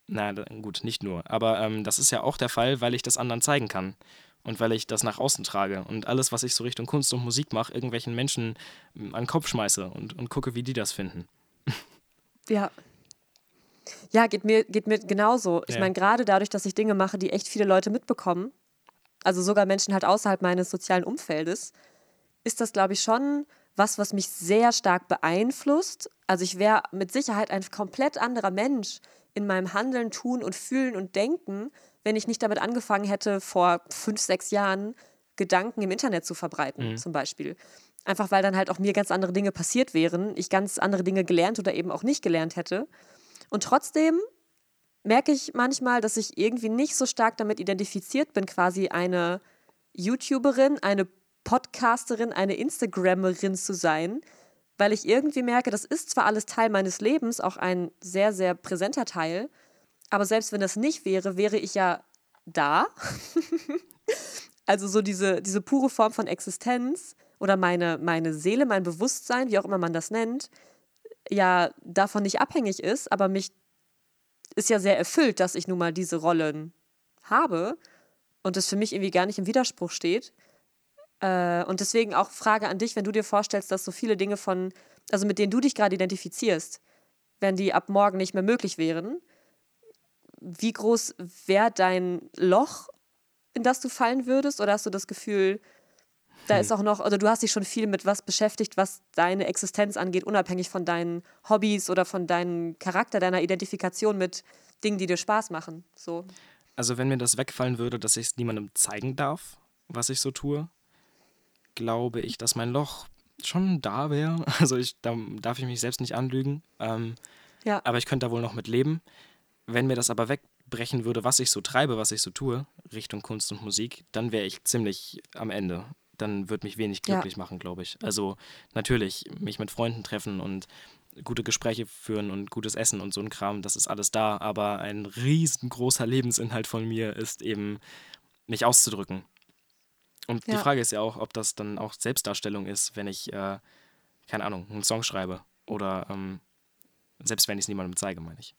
Na gut, nicht nur, aber ähm, das ist ja auch der Fall, weil ich das anderen zeigen kann und weil ich das nach außen trage und alles, was ich so Richtung Kunst und Musik mache, irgendwelchen Menschen ähm, an den Kopf schmeiße und, und gucke, wie die das finden. Ja. Ja, geht mir, geht mir genauso. Ich Ja. meine, gerade dadurch, dass ich Dinge mache, die echt viele Leute mitbekommen, also sogar Menschen halt außerhalb meines sozialen Umfeldes, ist das, glaube ich, schon was, was mich sehr stark beeinflusst. Also ich wäre mit Sicherheit ein komplett anderer Mensch in meinem Handeln, Tun und Fühlen und Denken, wenn ich nicht damit angefangen hätte, vor fünf, sechs Jahren Gedanken im Internet zu verbreiten, zum Beispiel. Einfach weil dann halt auch mir ganz andere Dinge passiert wären, ich ganz andere Dinge gelernt oder eben auch nicht gelernt hätte. Und trotzdem merke ich manchmal, dass ich irgendwie nicht so stark damit identifiziert bin, quasi eine YouTuberin, eine Podcasterin, eine Instagrammerin zu sein, weil ich irgendwie merke, das ist zwar alles Teil meines Lebens, auch ein sehr, sehr präsenter Teil, aber selbst wenn das nicht wäre, wäre ich ja da. also so diese, diese pure Form von Existenz oder meine, meine Seele, mein Bewusstsein, wie auch immer man das nennt, ja davon nicht abhängig ist, aber mich ist ja sehr erfüllt, dass ich nun mal diese Rollen habe und es für mich irgendwie gar nicht im Widerspruch steht. Äh, und deswegen auch Frage an dich, wenn du dir vorstellst, dass so viele Dinge von, also mit denen du dich gerade identifizierst, wenn die ab morgen nicht mehr möglich wären, wie groß wäre dein Loch, in das du fallen würdest? Oder hast du das Gefühl, da ist auch noch, oder du hast dich schon viel mit was beschäftigt, was deine Existenz angeht, unabhängig von deinen Hobbys oder von deinem Charakter, deiner Identifikation mit Dingen, die dir Spaß machen. So. Also wenn mir das wegfallen würde, dass ich es niemandem zeigen darf, was ich so tue, glaube ich, dass mein Loch schon da wäre. Also ich, da darf ich mich selbst nicht anlügen. Ähm, Ja. aber ich könnte da wohl noch mit leben. Wenn mir das aber wegbrechen würde, was ich so treibe, was ich so tue, Richtung Kunst und Musik, dann wäre ich ziemlich am Ende. Dann würde mich wenig Ja. glücklich machen, glaube ich. Also natürlich, mich mit Freunden treffen und gute Gespräche führen und gutes Essen und so ein Kram, das ist alles da. Aber ein riesengroßer Lebensinhalt von mir ist eben, mich auszudrücken. Und die Ja. Frage ist ja auch, ob das dann auch Selbstdarstellung ist, wenn ich, äh, keine Ahnung, einen Song schreibe. Oder ähm, selbst wenn ich es niemandem zeige, meine ich.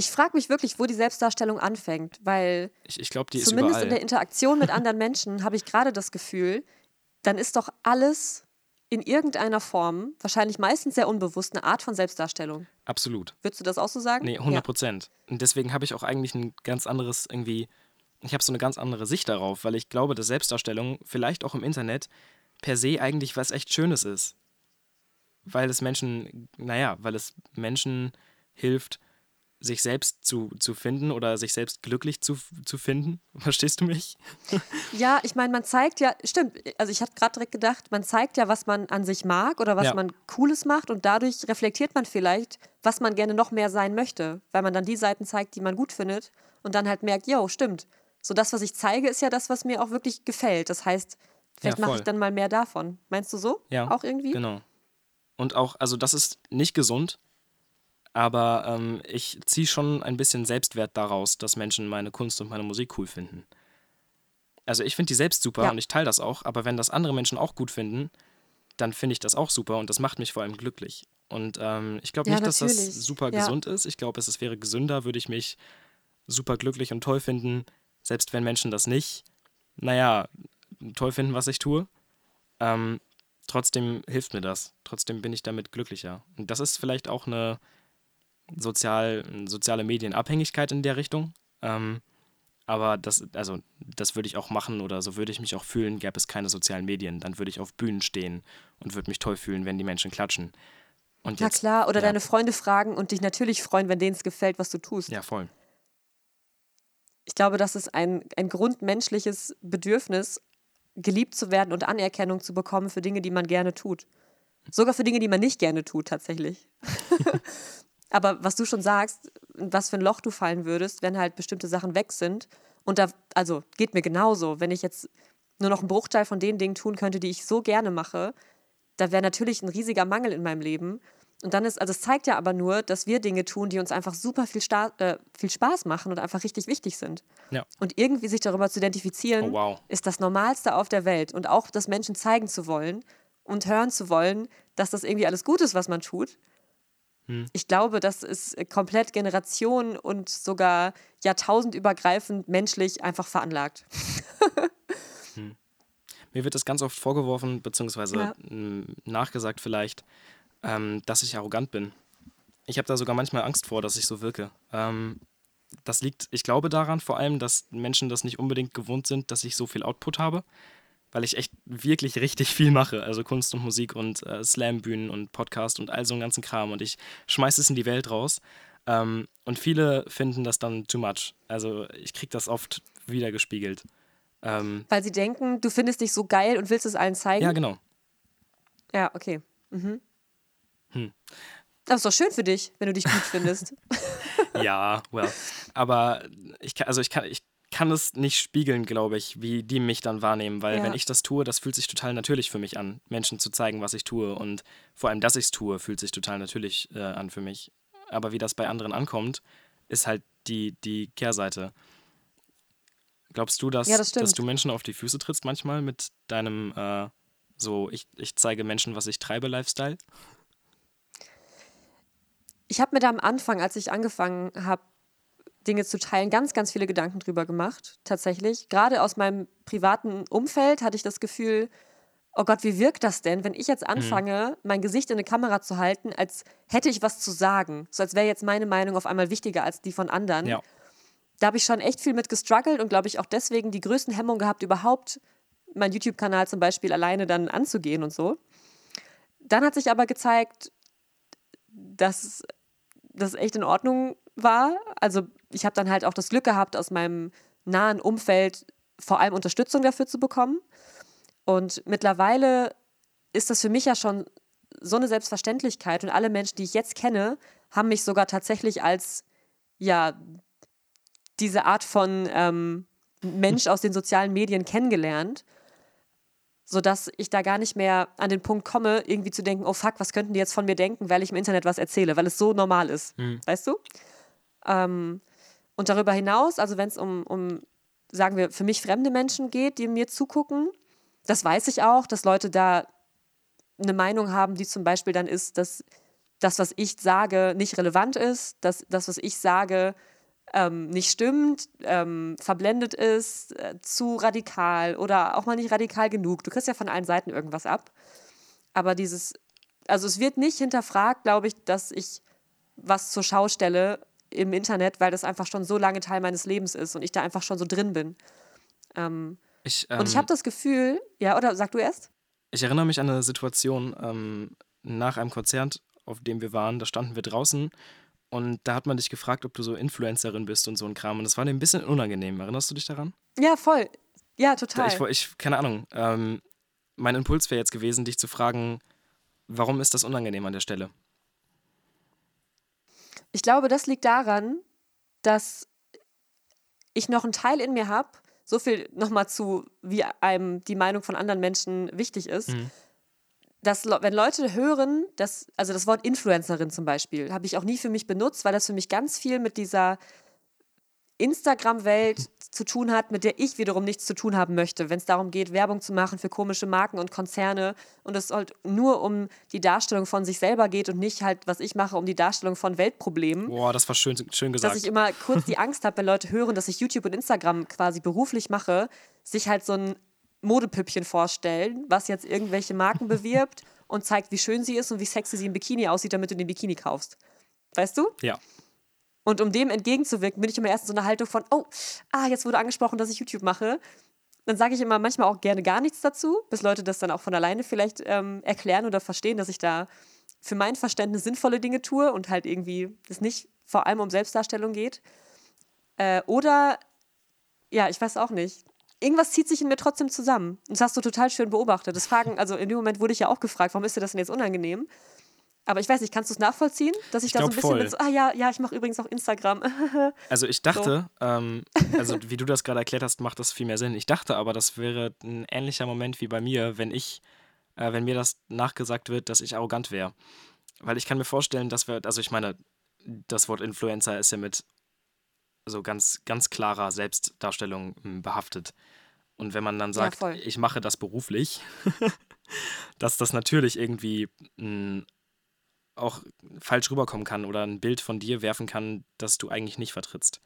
Ich frage mich wirklich, wo die Selbstdarstellung anfängt, weil Ich, ich ist zumindest in der Interaktion mit anderen Menschen habe ich gerade das Gefühl, dann ist doch alles in irgendeiner Form, wahrscheinlich meistens sehr unbewusst, eine Art von Selbstdarstellung. Absolut. Würdest du das auch so sagen? Nee, 100 Prozent. Und deswegen habe ich auch eigentlich ein ganz anderes irgendwie, ich habe so eine ganz andere Sicht darauf, weil ich glaube, dass Selbstdarstellung vielleicht auch im Internet per se eigentlich was echt Schönes ist. Weil es Menschen, naja, weil es Menschen hilft, sich selbst zu, zu finden oder sich selbst glücklich zu, zu finden. Verstehst du mich? Ja, ich meine, man zeigt ja, stimmt, also ich hatte gerade direkt gedacht, man zeigt ja, was man an sich mag oder was Ja. man Cooles macht und dadurch reflektiert man vielleicht, was man gerne noch mehr sein möchte, weil man dann die Seiten zeigt, die man gut findet und dann halt merkt, yo, stimmt. So das, was ich zeige, ist ja das, was mir auch wirklich gefällt. Das heißt, vielleicht Ja, mache ich dann mal mehr davon. Meinst du so? Ja, Auch irgendwie? Genau. Und auch, also das ist nicht gesund, aber ähm, ich ziehe schon ein bisschen Selbstwert daraus, dass Menschen meine Kunst und meine Musik cool finden. Also ich finde die selbst super Ja. und ich teile das auch, aber wenn das andere Menschen auch gut finden, dann finde ich das auch super und das macht mich vor allem glücklich. Und ähm, ich glaube Ja, nicht, dass das natürlich. super Ja. gesund ist. Ich glaube, es, es wäre gesünder, würde ich mich super glücklich und toll finden, selbst wenn Menschen das nicht, naja, toll finden, was ich tue. Ähm, trotzdem hilft mir das. Trotzdem bin ich damit glücklicher. Und das ist vielleicht auch eine sozial, soziale Medienabhängigkeit in der Richtung. Ähm, aber das, also, das würde ich auch machen oder so würde ich mich auch fühlen, gäbe es keine sozialen Medien. Dann würde ich auf Bühnen stehen und würde mich toll fühlen, wenn die Menschen klatschen. Und Na jetzt, klar, oder ja, deine Freunde fragen und dich natürlich freuen, wenn denen es gefällt, was du tust. Ja, voll. Ich glaube, das ist ein, ein grundmenschliches Bedürfnis, geliebt zu werden und Anerkennung zu bekommen für Dinge, die man gerne tut. Sogar für Dinge, die man nicht gerne tut, tatsächlich. Aber was du schon sagst, was für ein Loch du fallen würdest, wenn halt bestimmte Sachen weg sind. Und da, also geht mir genauso. Wenn ich jetzt nur noch einen Bruchteil von den Dingen tun könnte, die ich so gerne mache, da wäre natürlich ein riesiger Mangel in meinem Leben. Und dann ist, also es zeigt ja aber nur, dass wir Dinge tun, die uns einfach super viel, Sta äh, viel Spaß machen und einfach richtig wichtig sind. Ja. Und irgendwie sich darüber zu identifizieren, Oh, wow. ist das Normalste auf der Welt. Und auch das Menschen zeigen zu wollen und hören zu wollen, dass das irgendwie alles gut ist, was man tut. Hm. Ich glaube, das ist komplett Generation und sogar jahrtausendübergreifend menschlich einfach veranlagt. Mir wird das ganz oft vorgeworfen, beziehungsweise Ja. m, nachgesagt vielleicht, ähm, dass ich arrogant bin. Ich habe da sogar manchmal Angst vor, dass ich so wirke. Ähm, das liegt, ich glaube daran vor allem, dass Menschen das nicht unbedingt gewohnt sind, dass ich so viel Output habe, weil ich echt wirklich richtig viel mache. Also Kunst und Musik und äh, Slam-Bühnen und Podcast und all so einen ganzen Kram. Und ich schmeiße es in die Welt raus. Ähm, und viele finden das dann too much. Also ich kriege das oft wiedergespiegelt. Ähm, Weil sie denken, du findest dich so geil und willst es allen zeigen. ja, genau. Ja, okay. Mhm. Hm. Das ist doch schön für dich, wenn du dich gut findest. Ja, well. Aber ich kann, also ich kann, ich kann es nicht spiegeln, glaube ich, wie die mich dann wahrnehmen, weil Ja. wenn ich das tue, das fühlt sich total natürlich für mich an, Menschen zu zeigen, was ich tue und vor allem, dass ich es tue, fühlt sich total natürlich äh, an für mich. Aber wie das bei anderen ankommt, ist halt die, die Kehrseite. Glaubst du, dass, Ja, das dass du Menschen auf die Füße trittst manchmal mit deinem äh, so, ich, ich zeige Menschen, was ich treibe, Lifestyle? Ich habe mir da am Anfang, als ich angefangen habe, Dinge zu teilen, ganz, ganz viele Gedanken drüber gemacht, tatsächlich. Gerade aus meinem privaten Umfeld hatte ich das Gefühl, oh Gott, wie wirkt das denn, wenn ich jetzt anfange, mein Gesicht in eine Kamera zu halten, als hätte ich was zu sagen. So als wäre jetzt meine Meinung auf einmal wichtiger als die von anderen. Ja. da habe ich schon echt viel mit gestruggelt und glaube ich auch deswegen die größten Hemmungen gehabt, überhaupt meinen YouTube-Kanal zum Beispiel alleine dann anzugehen und so. Dann hat sich aber gezeigt, dass das echt in Ordnung war. Also ich habe dann halt auch das Glück gehabt, aus meinem nahen Umfeld vor allem Unterstützung dafür zu bekommen. Und mittlerweile ist das für mich ja schon so eine Selbstverständlichkeit. Und alle Menschen, die ich jetzt kenne, haben mich sogar tatsächlich als ja diese Art von ähm, Mensch aus den sozialen Medien kennengelernt, sodass ich da gar nicht mehr an den Punkt komme, irgendwie zu denken, oh fuck, was könnten die jetzt von mir denken, weil ich im Internet was erzähle, weil es so normal ist. Mhm. Weißt du? Ähm, und darüber hinaus, also wenn es um, um, sagen wir, für mich fremde Menschen geht, die mir zugucken, das weiß ich auch, dass Leute da eine Meinung haben, die zum Beispiel dann ist, dass das, was ich sage, nicht relevant ist, dass das, was ich sage, ähm, nicht stimmt, ähm, verblendet ist, äh, zu radikal oder auch mal nicht radikal genug. Du kriegst ja von allen Seiten irgendwas ab. Aber dieses, also es wird nicht hinterfragt, glaube ich, dass ich was zur Schau stelle im Internet, weil das einfach schon so lange Teil meines Lebens ist und ich da einfach schon so drin bin. Ähm, Ich, und ich ähm, habe das Gefühl, ja, oder sag du erst? Ich erinnere mich an eine Situation ähm, nach einem Konzert, auf dem wir waren. Da standen wir draußen und da hat man dich gefragt, ob du so Influencerin bist und so ein Kram. Und das war dir ein bisschen unangenehm. Erinnerst du dich daran? Ja, voll. Ja, total. Ich, ich, keine Ahnung. Ähm, mein Impuls wäre jetzt gewesen, dich zu fragen, warum ist das unangenehm an der Stelle? Ich glaube, das liegt daran, dass ich noch einen Teil in mir habe, so viel nochmal zu, wie einem die Meinung von anderen Menschen wichtig ist, Mhm. dass wenn Leute hören, dass, also das Wort Influencerin zum Beispiel, habe ich auch nie für mich benutzt, weil das für mich ganz viel mit dieser Instagram-Welt zu tun hat, mit der ich wiederum nichts zu tun haben möchte, wenn es darum geht, Werbung zu machen für komische Marken und Konzerne und es halt nur um die Darstellung von sich selber geht und nicht halt, was ich mache, um die Darstellung von Weltproblemen Boah, das war schön, schön gesagt. dass ich immer kurz die Angst habe, wenn Leute hören, dass ich YouTube und Instagram quasi beruflich mache, sich halt so ein Modepüppchen vorstellen, was jetzt irgendwelche Marken bewirbt und zeigt, wie schön sie ist und wie sexy sie im Bikini aussieht, damit du den Bikini kaufst. Weißt du? ja. Und um dem entgegenzuwirken, bin ich immer erst in so einer Haltung von, oh, ah, jetzt wurde angesprochen, dass ich YouTube mache. Dann sage ich immer manchmal auch gerne gar nichts dazu, bis Leute das dann auch von alleine vielleicht ähm, erklären oder verstehen, dass ich da für mein Verständnis sinnvolle Dinge tue und halt irgendwie es nicht vor allem um Selbstdarstellung geht. Äh, oder, ja, ich weiß auch nicht. Irgendwas zieht sich in mir trotzdem zusammen. Und das hast du total schön beobachtet. Das Fragen, also in dem Moment wurde ich ja auch gefragt, warum ist dir das denn jetzt unangenehm? Aber ich weiß nicht, kannst du es nachvollziehen, dass ich, Ich da so ein bisschen mit so, ah ja, ja, ich mache übrigens auch Instagram. Also ich dachte, ähm, also wie du das gerade erklärt hast, macht das viel mehr Sinn. Ich dachte aber, das wäre ein ähnlicher Moment wie bei mir, wenn ich, äh, wenn mir das nachgesagt wird, dass ich arrogant wäre. Weil ich kann mir vorstellen, dass wir, also ich meine, das Wort Influencer ist ja mit so ganz, ganz klarer Selbstdarstellung m, behaftet. Und wenn man dann sagt, voll. ich mache das beruflich, dass das natürlich irgendwie m, auch falsch rüberkommen kann oder ein Bild von dir werfen kann, das du eigentlich nicht vertrittst.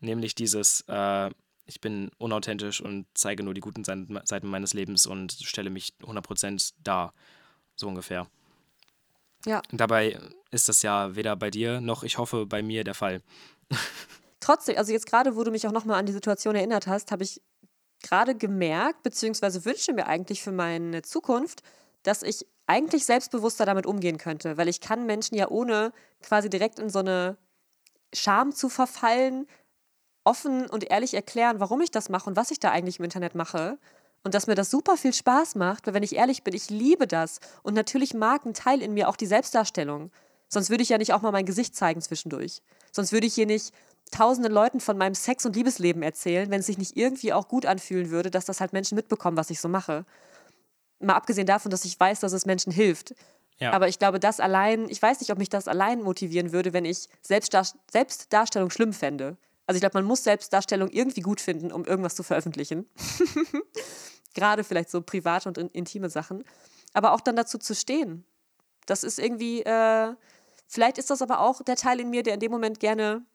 Nämlich dieses, äh, ich bin unauthentisch und zeige nur die guten Seiten meines Lebens und stelle mich 100% dar. So ungefähr. ja. Dabei ist das ja weder bei dir noch, ich hoffe, bei mir der Fall. Trotzdem, also jetzt gerade, wo du mich auch nochmal an die Situation erinnert hast, habe ich gerade gemerkt, beziehungsweise wünsche mir eigentlich für meine Zukunft, dass ich eigentlich selbstbewusster damit umgehen könnte, weil ich kann Menschen ja ohne quasi direkt in so eine Scham zu verfallen, offen und ehrlich erklären, warum ich das mache und was ich da eigentlich im Internet mache. Und dass mir das super viel Spaß macht, weil wenn ich ehrlich bin, ich liebe das. Und natürlich mag ein Teil in mir auch die Selbstdarstellung. Sonst würde ich ja nicht auch mal mein Gesicht zeigen zwischendurch. Sonst würde ich hier nicht tausenden Leuten von meinem Sex- und Liebesleben erzählen, wenn es sich nicht irgendwie auch gut anfühlen würde, dass das halt Menschen mitbekommen, was ich so mache. Mal abgesehen davon, dass ich weiß, dass es Menschen hilft. Ja. Aber ich glaube, das allein, ich weiß nicht, ob mich das allein motivieren würde, wenn ich Selbstdar Selbstdarstellung schlimm fände. Also ich glaube, man muss Selbstdarstellung irgendwie gut finden, um irgendwas zu veröffentlichen. Gerade vielleicht so private und in, intime Sachen. Aber auch dann dazu zu stehen. Das ist irgendwie, äh, vielleicht ist das aber auch der Teil in mir, der in dem Moment gerne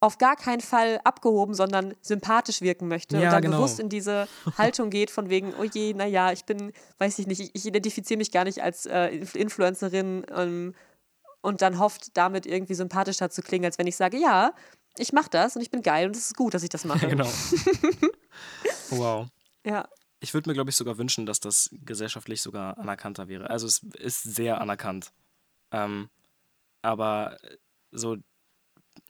auf gar keinen Fall abgehoben, sondern sympathisch wirken möchte Ja, und dann genau. bewusst in diese Haltung geht von wegen, oh je, naja, ich bin, weiß ich nicht, ich, ich identifiziere mich gar nicht als äh, Inf- Influencerin ähm, und dann hofft, damit irgendwie sympathischer zu klingen, als wenn ich sage, ja, ich mache das und ich bin geil und es ist gut, dass ich das mache. genau. wow. Ja, Ich würde mir, glaube ich, sogar wünschen, dass das gesellschaftlich sogar anerkannter wäre. Also es ist sehr anerkannt. Ähm, aber so,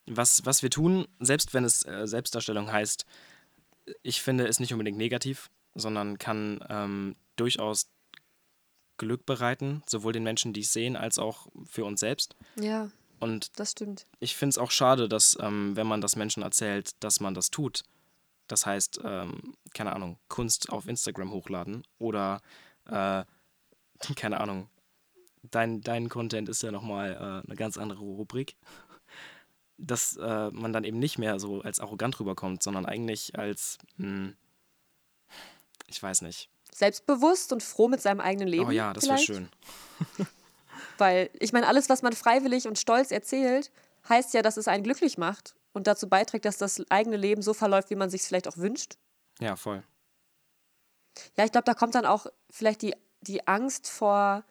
was, was wir tun, selbst wenn es äh, Selbstdarstellung heißt, ich finde es nicht unbedingt negativ, sondern kann ähm, durchaus Glück bereiten, sowohl den Menschen, die es sehen, als auch für uns selbst. ja, Und das stimmt. ich finde es auch schade, dass, ähm, wenn man das Menschen erzählt, dass man das tut. Das heißt, ähm, keine Ahnung, Kunst auf Instagram hochladen oder, äh, keine Ahnung, dein, dein Content ist ja nochmal äh, eine ganz andere Rubrik. Dass äh, man dann eben nicht mehr so als arrogant rüberkommt, sondern eigentlich als, mh, ich weiß nicht. Selbstbewusst und froh mit seinem eigenen Leben. Oh ja, das wäre schön. Weil ich meine, alles, was man freiwillig und stolz erzählt, heißt ja, dass es einen glücklich macht und dazu beiträgt, dass das eigene Leben so verläuft, wie man sich vielleicht auch wünscht. Ja, voll. Ja, ich glaube, da kommt dann auch vielleicht die, die Angst vor,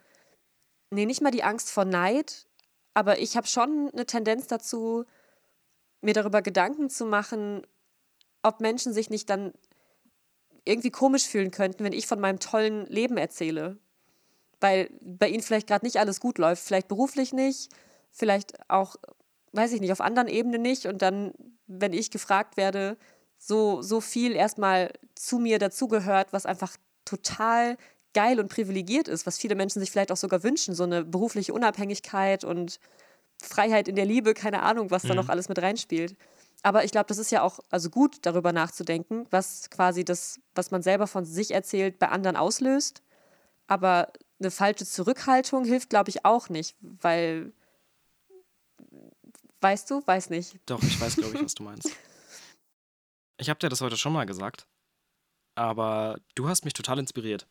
nee, nicht mal die Angst vor Neid, aber ich habe schon eine Tendenz dazu, mir darüber Gedanken zu machen, ob Menschen sich nicht dann irgendwie komisch fühlen könnten, wenn ich von meinem tollen Leben erzähle. Weil bei ihnen vielleicht gerade nicht alles gut läuft, vielleicht beruflich nicht, vielleicht auch, weiß ich nicht, auf anderen Ebenen nicht. Und dann, wenn ich gefragt werde, so, so viel erstmal zu mir dazugehört, was einfach total geil und privilegiert ist, was viele Menschen sich vielleicht auch sogar wünschen, so eine berufliche Unabhängigkeit und Freiheit in der Liebe, keine Ahnung, was da noch alles mit reinspielt. Aber ich glaube, das ist ja auch also gut, darüber nachzudenken, was quasi das, was man selber von sich erzählt, bei anderen auslöst. Aber eine falsche Zurückhaltung hilft, glaube ich, auch nicht, weil, weißt du, weiß nicht. Doch, ich weiß, glaube ich, was du meinst. Ich habe dir das heute schon mal gesagt, aber du hast mich total inspiriert.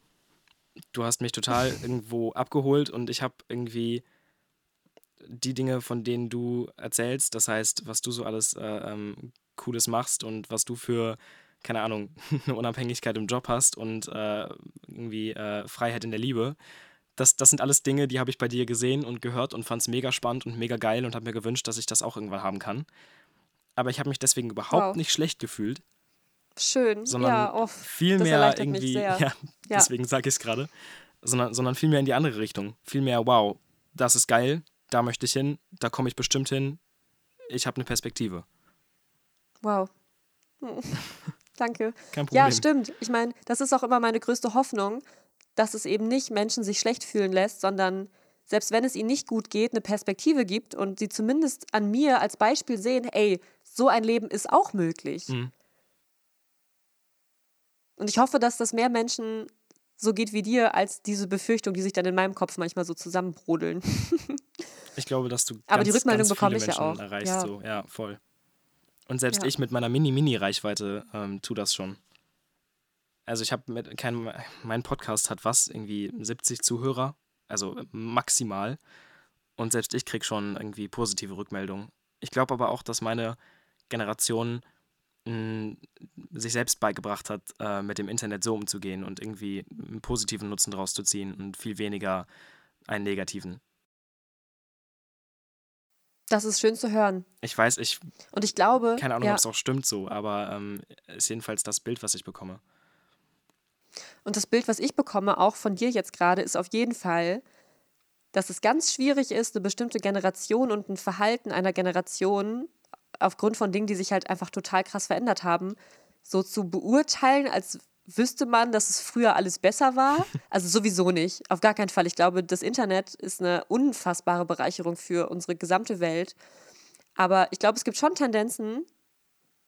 Du hast mich total irgendwo abgeholt und ich habe irgendwie die Dinge, von denen du erzählst, das heißt, was du so alles äh, ähm, Cooles machst und was du für, keine Ahnung, eine Unabhängigkeit im Job hast und äh, irgendwie äh, Freiheit in der Liebe. Das, das sind alles Dinge, die habe ich bei dir gesehen und gehört und fand es mega spannend und mega geil und habe mir gewünscht, dass ich das auch irgendwann haben kann. Aber ich habe mich deswegen überhaupt Wow. nicht schlecht gefühlt, Schön. sondern ja, oh, viel mehr irgendwie, ja, Ja. deswegen sage ich es gerade, sondern, sondern viel mehr in die andere Richtung. Viel mehr, wow, das ist geil, da möchte ich hin, da komme ich bestimmt hin, ich habe eine Perspektive. Wow. Danke. Kein Problem. Ja, stimmt. Ich meine, das ist auch immer meine größte Hoffnung, dass es eben nicht Menschen sich schlecht fühlen lässt, sondern selbst wenn es ihnen nicht gut geht, eine Perspektive gibt und sie zumindest an mir als Beispiel sehen, ey, so ein Leben ist auch möglich. Mhm. Und ich hoffe, dass das mehr Menschen so geht wie dir, als diese Befürchtung, die sich dann in meinem Kopf manchmal so zusammenbrodeln. ich glaube, dass du. Aber die Rückmeldung bekomme ich ja auch. Erreichst ja. So. ja, voll. Und selbst ja. ich mit meiner Mini-Mini-Reichweite ähm, tue das schon. Also ich habe mit keinem, mein Podcast hat was, irgendwie 70 Zuhörer, also maximal. Und selbst ich kriege schon irgendwie positive Rückmeldungen. Ich glaube aber auch, dass meine Generation mh, sich selbst beigebracht hat, äh, mit dem Internet so umzugehen und irgendwie einen positiven Nutzen daraus zu ziehen und viel weniger einen negativen. Das ist schön zu hören. Ich weiß, ich. Und ich glaube. Keine Ahnung, ja. ob es auch stimmt so, aber ähm, ist jedenfalls das Bild, was ich bekomme. Und das Bild, was ich bekomme, auch von dir jetzt gerade, ist auf jeden Fall, dass es ganz schwierig ist, eine bestimmte Generation und ein Verhalten einer Generation aufgrund von Dingen, die sich halt einfach total krass verändert haben, so zu beurteilen, als wüsste man, dass es früher alles besser war. Also sowieso nicht. Auf gar keinen Fall. Ich glaube, das Internet ist eine unfassbare Bereicherung für unsere gesamte Welt. Aber ich glaube, es gibt schon Tendenzen,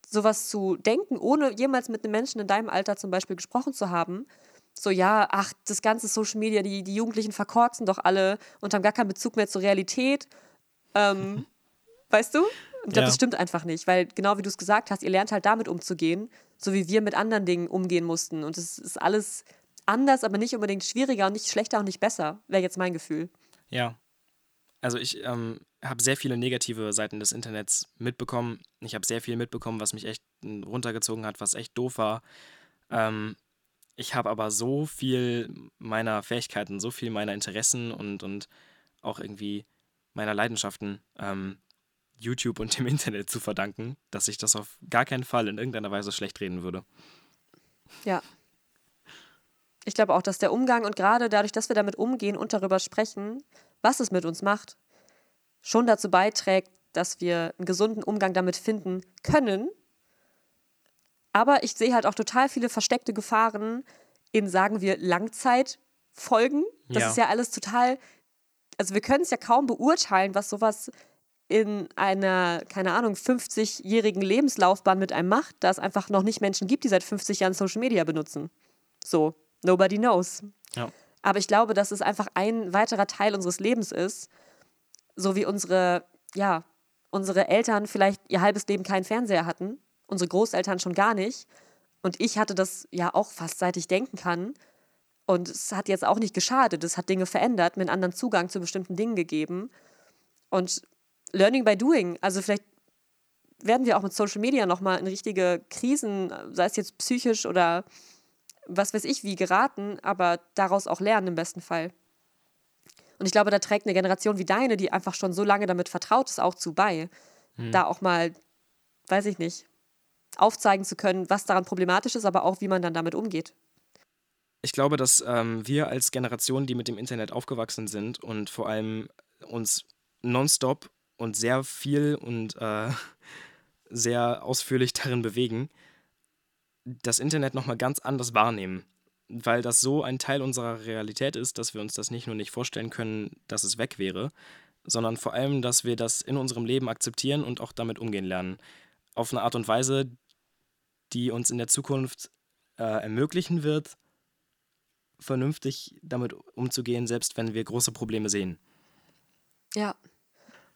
sowas zu denken, ohne jemals mit einem Menschen in deinem Alter zum Beispiel gesprochen zu haben. So, ja, ach, das ganze Social Media, die, die Jugendlichen verkorksen doch alle und haben gar keinen Bezug mehr zur Realität. Ähm, weißt du? Ich glaube, ja. das stimmt einfach nicht, weil genau wie du es gesagt hast, ihr lernt halt damit umzugehen, so wie wir mit anderen Dingen umgehen mussten. Und es ist alles anders, aber nicht unbedingt schwieriger und nicht schlechter und nicht besser, wäre jetzt mein Gefühl. Ja. Also ich ähm, habe sehr viele negative Seiten des Internets mitbekommen. Ich habe sehr viel mitbekommen, was mich echt runtergezogen hat, was echt doof war. Ähm, ich habe aber so viel meiner Fähigkeiten, so viel meiner Interessen und, und auch irgendwie meiner Leidenschaften ähm, YouTube und dem Internet zu verdanken, dass ich das auf gar keinen Fall in irgendeiner Weise schlecht reden würde. Ja. Ich glaube auch, dass der Umgang und gerade dadurch, dass wir damit umgehen und darüber sprechen, was es mit uns macht, schon dazu beiträgt, dass wir einen gesunden Umgang damit finden können. Aber ich sehe halt auch total viele versteckte Gefahren in, sagen wir, Langzeitfolgen. Das ja. ist ja alles total, also wir können es ja kaum beurteilen, was sowas in einer, keine Ahnung, 50-jährigen Lebenslaufbahn mit einem macht, da es einfach noch nicht Menschen gibt, die seit 50 Jahren Social Media benutzen. So, nobody knows. Ja. Aber ich glaube, dass es einfach ein weiterer Teil unseres Lebens ist so wie unsere, ja, unsere Eltern vielleicht ihr halbes Leben keinen Fernseher hatten, unsere Großeltern schon gar nicht. Und ich hatte das ja auch fast seit ich denken kann. Und es hat jetzt auch nicht geschadet. Es hat Dinge verändert, mir einen anderen Zugang zu bestimmten Dingen gegeben. Und Learning by Doing, also vielleicht werden wir auch mit Social Media nochmal in richtige Krisen, sei es jetzt psychisch oder was weiß ich wie, geraten, aber daraus auch lernen im besten Fall. Und ich glaube, da trägt eine Generation wie deine, die einfach schon so lange damit vertraut ist, auch zu bei. Hm. Da auch mal, weiß ich nicht, aufzeigen zu können, was daran problematisch ist, aber auch, wie man dann damit umgeht. Ich glaube, dass ähm, wir als Generation, die mit dem Internet aufgewachsen sind und vor allem uns nonstop und sehr viel und äh, sehr ausführlich darin bewegen, das Internet nochmal ganz anders wahrnehmen weil das so ein Teil unserer Realität ist, dass wir uns das nicht nur nicht vorstellen können, dass es weg wäre, sondern vor allem, dass wir das in unserem Leben akzeptieren und auch damit umgehen lernen. Auf eine Art und Weise, die uns in der Zukunft äh, ermöglichen wird, vernünftig damit umzugehen, selbst wenn wir große Probleme sehen. Ja.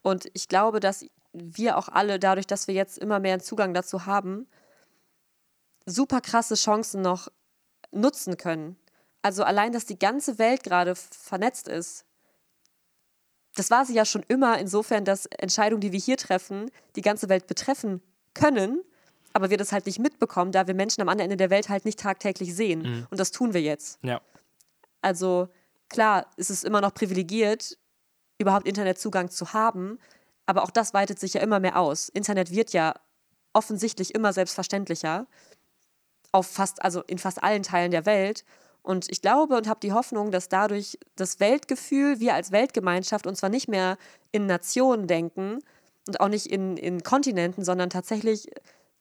Und ich glaube, dass wir auch alle, dadurch, dass wir jetzt immer mehr einen Zugang dazu haben, super krasse Chancen noch nutzen können. Also allein, dass die ganze Welt gerade vernetzt ist, das war sie ja schon immer, insofern, dass Entscheidungen, die wir hier treffen, die ganze Welt betreffen können, aber wir das halt nicht mitbekommen, da wir Menschen am anderen Ende der Welt halt nicht tagtäglich sehen. Mhm. Und das tun wir jetzt. Ja. Also klar, ist es immer noch privilegiert, überhaupt Internetzugang zu haben, aber auch das weitet sich ja immer mehr aus. Internet wird ja offensichtlich immer selbstverständlicher auf fast, also in fast allen Teilen der Welt. Und ich glaube und habe die Hoffnung, dass dadurch das Weltgefühl, wir als Weltgemeinschaft, und zwar nicht mehr in Nationen denken und auch nicht in, in Kontinenten, sondern tatsächlich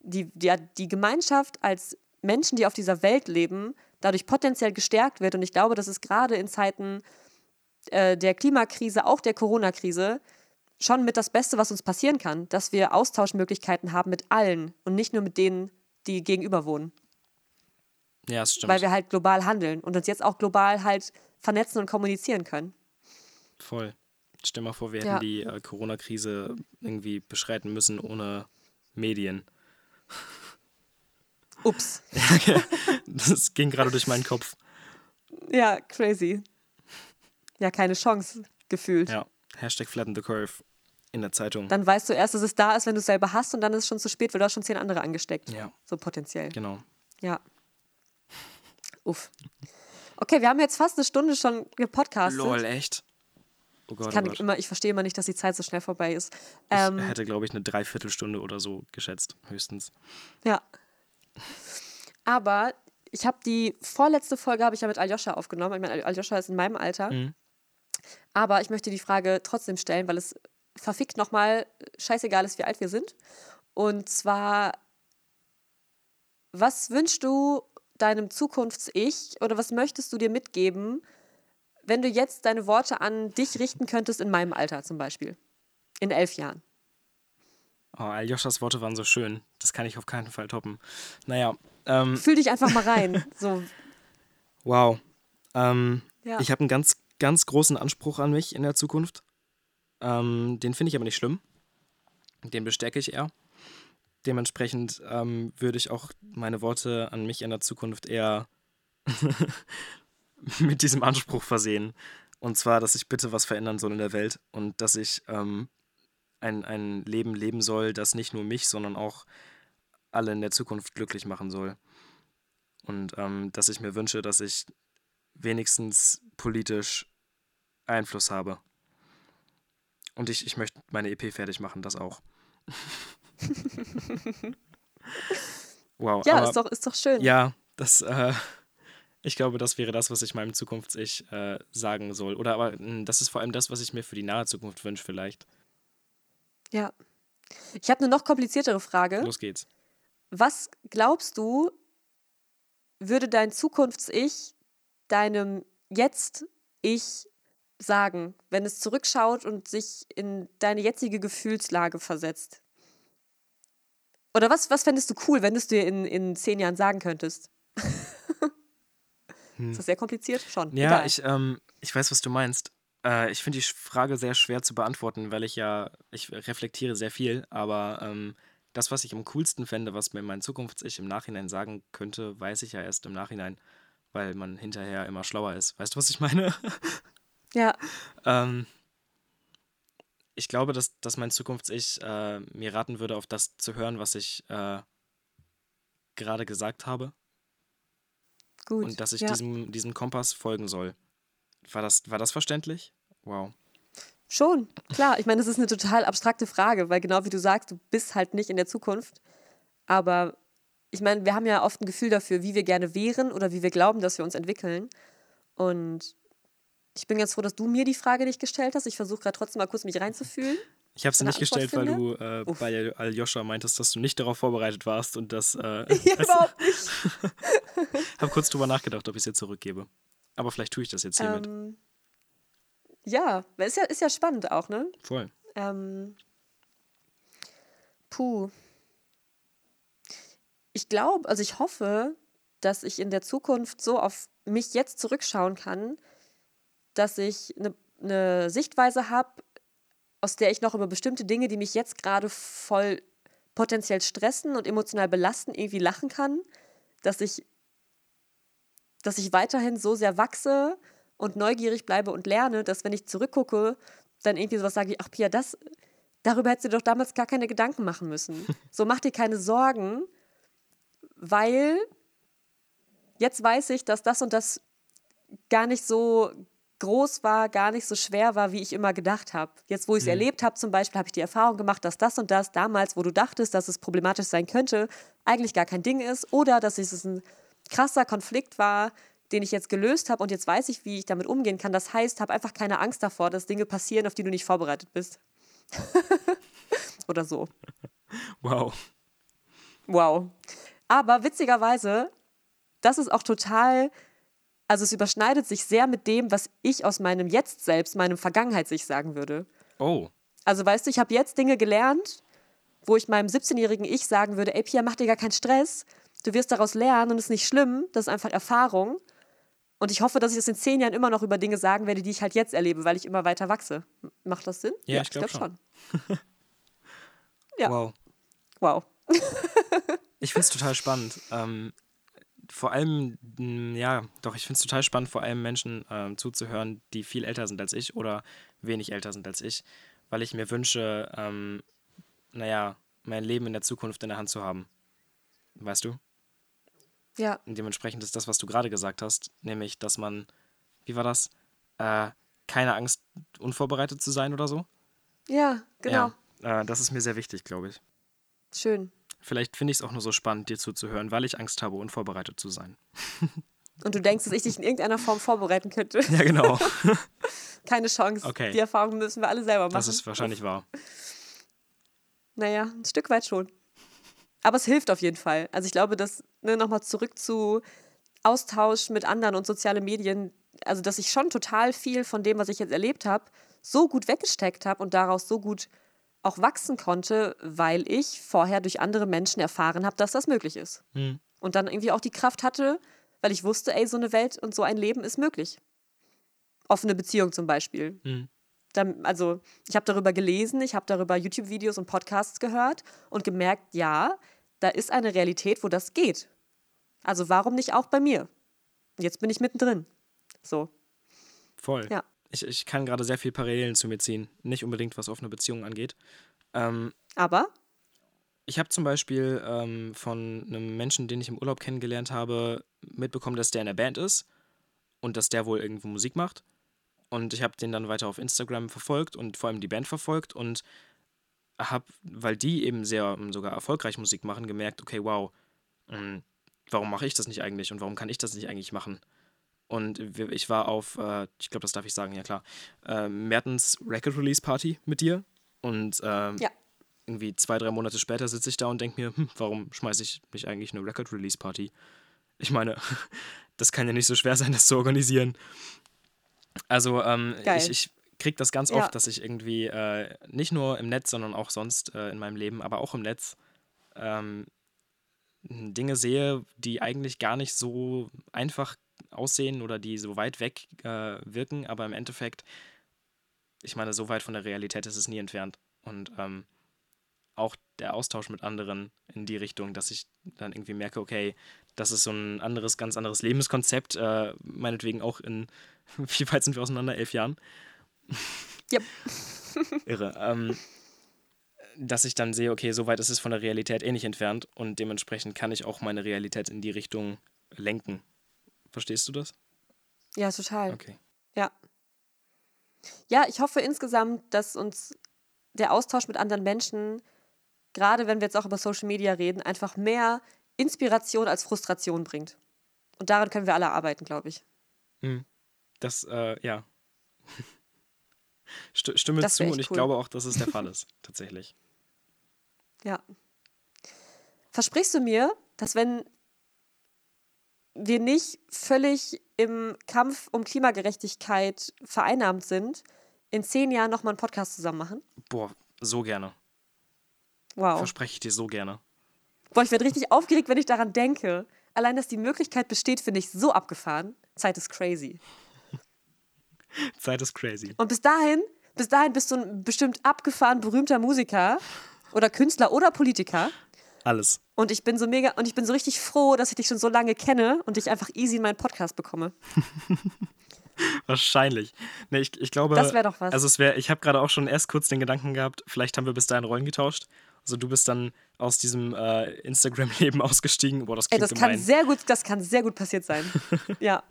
die, die, die Gemeinschaft als Menschen, die auf dieser Welt leben, dadurch potenziell gestärkt wird. Und ich glaube, dass es gerade in Zeiten äh, der Klimakrise, auch der Corona-Krise, schon mit das Beste, was uns passieren kann, dass wir Austauschmöglichkeiten haben mit allen und nicht nur mit denen, die gegenüber wohnen. Ja, das stimmt. Weil wir halt global handeln und uns jetzt auch global halt vernetzen und kommunizieren können. Voll. Stell mal vor, wir Ja. hätten die äh, Corona-Krise irgendwie beschreiten müssen ohne Medien. Ups. Das ging gerade durch meinen Kopf. Ja, crazy. Ja, keine Chance gefühlt. Ja. Hashtag flatten the curve in der Zeitung. Dann weißt du erst, dass es da ist, wenn du es selber hast und dann ist es schon zu spät, weil du hast schon zehn andere angesteckt. Ja, So potenziell. genau. Ja. Uff. Okay, wir haben jetzt fast eine Stunde schon gepodcastet. Lol, echt? Oh Gott, Ich, kann oh Gott. immer, ich verstehe immer nicht, dass die Zeit so schnell vorbei ist. Ich Ähm, hätte, glaube ich, eine Dreiviertelstunde oder so geschätzt, höchstens. ja. Aber ich habe die vorletzte Folge habe ich ja mit Aljoscha aufgenommen. Ich meine, Aljoscha ist in meinem Alter. Mhm. Aber ich möchte die Frage trotzdem stellen, weil es verfickt nochmal scheißegal ist, wie alt wir sind. Und zwar, was wünschst du deinem Zukunfts-Ich oder was möchtest du dir mitgeben, wenn du jetzt deine Worte an dich richten könntest in meinem Alter zum Beispiel? In elf Jahren. Oh, Aljoschas Worte waren so schön. Das kann ich auf keinen Fall toppen. Naja, ähm, Fühl dich einfach mal rein. So, wow. Ähm, Ja. Ich habe einen ganz, ganz großen Anspruch an mich in der Zukunft. Ähm, den finde ich aber nicht schlimm. Den bestärke ich eher. Dementsprechend ähm, würde ich auch meine Worte an mich in der Zukunft eher mit diesem Anspruch versehen. Und zwar, dass ich bitte was verändern soll in der Welt und dass ich ähm, ein, ein Leben leben soll, das nicht nur mich, sondern auch alle in der Zukunft glücklich machen soll. Und ähm, dass ich mir wünsche, dass ich wenigstens politisch Einfluss habe. Und ich, ich möchte meine EP fertig machen, das auch. wow. ja, aber, ist, doch, ist doch schön. ja, das, äh, ich glaube, das wäre das, was ich meinem Zukunfts-Ich äh, sagen soll. Oder aber mh, das ist vor allem das, was ich mir für die nahe Zukunft wünsche, vielleicht. Ja. Ich habe eine noch kompliziertere Frage. Los geht's. Was glaubst du, würde dein Zukunfts-Ich deinem Jetzt-Ich sagen, wenn es zurückschaut und sich in deine jetzige Gefühlslage versetzt? Oder was, was fändest du cool, wenn du es dir in, in zehn Jahren sagen könntest? Ist das sehr kompliziert? Schon. Hm. Ja, Egal. ich, ähm, ich weiß, was du meinst. Äh, ich finde die Frage sehr schwer zu beantworten, weil ich ja, ich reflektiere sehr viel, aber ähm, das, was ich am coolsten fände, was mir mein Zukunfts-Ich im Nachhinein sagen könnte, weiß ich ja erst im Nachhinein, weil man hinterher immer schlauer ist. Weißt du, was ich meine? ja, ähm, ich glaube, dass, dass mein Zukunfts-Ich äh, mir raten würde, auf das zu hören, was ich äh, gerade gesagt habe gut. und dass ich ja. diesem, diesem Kompass folgen soll. War das, war das verständlich? Wow. Schon, klar. Ich meine, das ist eine total abstrakte Frage, weil genau wie du sagst, du bist halt nicht in der Zukunft. Aber ich meine, wir haben ja oft ein Gefühl dafür, wie wir gerne wären oder wie wir glauben, dass wir uns entwickeln. Und ich bin ganz froh, dass du mir die Frage nicht gestellt hast. Ich versuche gerade trotzdem mal kurz mich reinzufühlen. Ich habe sie nicht Antwort gestellt, weil finde? du äh, bei Aljoscha meintest, dass du nicht darauf vorbereitet warst und das. Äh, Ja, überhaupt nicht. habe kurz drüber nachgedacht, ob ich es ihr zurückgebe. Aber vielleicht tue ich das jetzt hiermit. Ähm, ja, weil ist ja, ist ja spannend auch, ne? Voll. Ähm, puh. Ich glaube, also ich hoffe, dass ich in der Zukunft so auf mich jetzt zurückschauen kann, dass ich eine ne Sichtweise habe, aus der ich noch über bestimmte Dinge, die mich jetzt gerade voll potenziell stressen und emotional belasten, irgendwie lachen kann, dass ich, dass ich weiterhin so sehr wachse und neugierig bleibe und lerne, dass wenn ich zurückgucke, dann irgendwie sowas sage ich, ach Pia, das, darüber hättest du doch damals gar keine Gedanken machen müssen. So mach dir keine Sorgen, weil jetzt weiß ich, dass das und das gar nicht so groß war, gar nicht so schwer war, wie ich immer gedacht habe. Jetzt, wo ich es erlebt habe, zum Beispiel, habe ich die Erfahrung gemacht, dass das und das damals, wo du dachtest, dass es problematisch sein könnte, eigentlich gar kein Ding ist oder dass es ein krasser Konflikt war, den ich jetzt gelöst habe und jetzt weiß ich, wie ich damit umgehen kann. Das heißt, hab einfach keine Angst davor, dass Dinge passieren, auf die du nicht vorbereitet bist. oder so. Wow. Wow. Aber witzigerweise, das ist auch total Also es überschneidet sich sehr mit dem, was ich aus meinem Jetzt selbst, meinem Vergangenheit-sich sagen würde. Oh. Also weißt du, ich habe jetzt Dinge gelernt, wo ich meinem 17-jährigen Ich sagen würde, ey Pia, mach dir gar keinen Stress. Du wirst daraus lernen und es ist nicht schlimm, das ist einfach Erfahrung. Und ich hoffe, dass ich das in zehn Jahren immer noch über Dinge sagen werde, die ich halt jetzt erlebe, weil ich immer weiter wachse. Macht das Sinn? Ja, ich glaube glaub schon. Ja. Wow. Wow. Ich finde es total spannend. Ähm, vor allem, mh, ja, doch, ich finde es total spannend, vor allem Menschen ähm, zuzuhören, die viel älter sind als ich oder wenig älter sind als ich, weil ich mir wünsche, ähm, naja, mein Leben in der Zukunft in der Hand zu haben. Weißt du? Ja, Und dementsprechend ist das, was du gerade gesagt hast, nämlich, dass man, wie war das? Äh, keine Angst, unvorbereitet zu sein oder so? ja, genau. Ja, äh, das ist mir sehr wichtig, glaube ich. Schön. Vielleicht finde ich es auch nur so spannend, dir zuzuhören, weil ich Angst habe, unvorbereitet zu sein. Und du denkst, dass ich dich in irgendeiner Form vorbereiten könnte. Ja, genau. Keine Chance. Okay. Die Erfahrung müssen wir alle selber machen. Das ist wahrscheinlich wahr. Naja, ein Stück weit schon. Aber es hilft auf jeden Fall. Also ich glaube, dass, ne, nochmal zurück zu Austausch mit anderen und soziale Medien, also dass ich schon total viel von dem, was ich jetzt erlebt habe, so gut weggesteckt habe und daraus so gut auch wachsen konnte, weil ich vorher durch andere Menschen erfahren habe, dass das möglich ist. Hm. Und dann irgendwie auch die Kraft hatte, weil ich wusste, ey, so eine Welt und so ein Leben ist möglich. Offene Beziehung zum Beispiel. Hm. Dann, also ich habe darüber gelesen, ich habe darüber YouTube-Videos und Podcasts gehört und gemerkt, ja, da ist eine Realität, wo das geht. Also warum nicht auch bei mir? Jetzt bin ich mittendrin. So, Voll. Ja. Ich, ich kann gerade sehr viel Parallelen zu mir ziehen. Nicht unbedingt, was offene Beziehungen angeht. Ähm, aber ich habe zum Beispiel ähm, von einem Menschen, den ich im Urlaub kennengelernt habe, mitbekommen, dass der in der Band ist und dass der wohl irgendwo Musik macht. Und ich habe den dann weiter auf Instagram verfolgt und vor allem die Band verfolgt und habe, weil die eben sehr ähm, sogar erfolgreich Musik machen, gemerkt, okay, wow, ähm, warum mache ich das nicht eigentlich und warum kann ich das nicht eigentlich machen? Und ich war auf, äh, ich glaube, das darf ich sagen, ja klar, äh, Mertens Record Release Party mit dir. Und ähm, Ja. irgendwie zwei, drei Monate später sitze ich da und denke mir, hm, warum schmeiße ich nicht eigentlich eine Record Release Party? Ich meine, das kann ja nicht so schwer sein, das zu organisieren. Also, ähm, ich, ich kriege das ganz Ja. oft, dass ich irgendwie äh, nicht nur im Netz, sondern auch sonst äh, in meinem Leben, aber auch im Netz ähm, Dinge sehe, die eigentlich gar nicht so einfach aussehen oder die so weit weg äh, wirken, aber im Endeffekt, ich meine, so weit von der Realität ist es nie entfernt. Und ähm, auch der Austausch mit anderen in die Richtung, dass ich dann irgendwie merke, okay, das ist so ein anderes, ganz anderes Lebenskonzept, äh, meinetwegen auch in, wie weit sind wir auseinander? Elf Jahren? Yep. Irre. Ähm, dass ich dann sehe, okay, so weit ist es von der Realität eh nicht entfernt und dementsprechend kann ich auch meine Realität in die Richtung lenken. Verstehst du das? ja, total. Okay. Ja. Ja, ich hoffe insgesamt, dass uns der Austausch mit anderen Menschen, gerade wenn wir jetzt auch über Social Media reden, einfach mehr Inspiration als Frustration bringt. Und daran können wir alle arbeiten, glaube ich. Das, äh, ja. St stimme Das zu und ich cool. glaube auch, dass es der Fall ist, tatsächlich. Ja. Versprichst du mir, dass wenn wir nicht völlig im Kampf um Klimagerechtigkeit vereinnahmt sind, in zehn Jahren nochmal einen Podcast zusammen machen? Boah, so gerne. Wow. Verspreche ich dir so gerne. Boah, ich werde richtig aufgeregt, wenn ich daran denke. Allein, dass die Möglichkeit besteht, finde ich so abgefahren. Zeit ist crazy. Zeit ist crazy. Und bis dahin, bis dahin bist du ein bestimmt abgefahren berühmter Musiker oder Künstler oder Politiker. Alles. Und ich bin so mega und ich bin so richtig froh, dass ich dich schon so lange kenne und dich einfach easy in meinen Podcast bekomme. Wahrscheinlich. Nee, ich, ich glaube. Das wär doch was. Also es wäre, ich habe gerade auch schon erst kurz den Gedanken gehabt, vielleicht haben wir bis dahin Rollen getauscht. Also du bist dann aus diesem äh, Instagram-Leben ausgestiegen. Boah, das Ey, klingt das kann gemein. sehr gut, das kann sehr gut passiert sein. ja.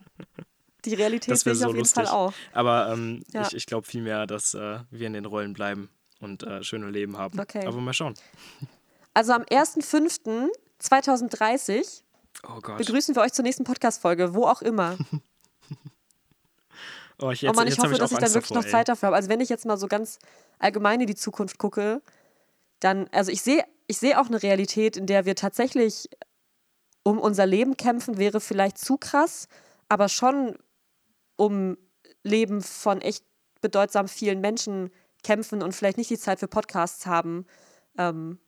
Die Realität das sehe wäre ich so auf jeden lustig. Fall auch. Aber ähm, Ja. ich, ich glaube vielmehr, dass äh, wir in den Rollen bleiben und äh, schöne Leben haben. Okay. Aber mal schauen. Also am 1.5.2030 Oh Gott. begrüßen wir euch zur nächsten Podcast-Folge, wo auch immer. Oh, ich, oh jetzt, Mann, ich jetzt hoffe, ich dass ich dann wirklich davor, noch ey. Zeit dafür habe. Also wenn ich jetzt mal so ganz allgemein in die Zukunft gucke, dann, also ich sehe, ich sehe auch eine Realität, in der wir tatsächlich um unser Leben kämpfen, wäre vielleicht zu krass. aber schon um Leben von echt bedeutsam vielen Menschen kämpfen und vielleicht nicht die Zeit für Podcasts haben. Ähm,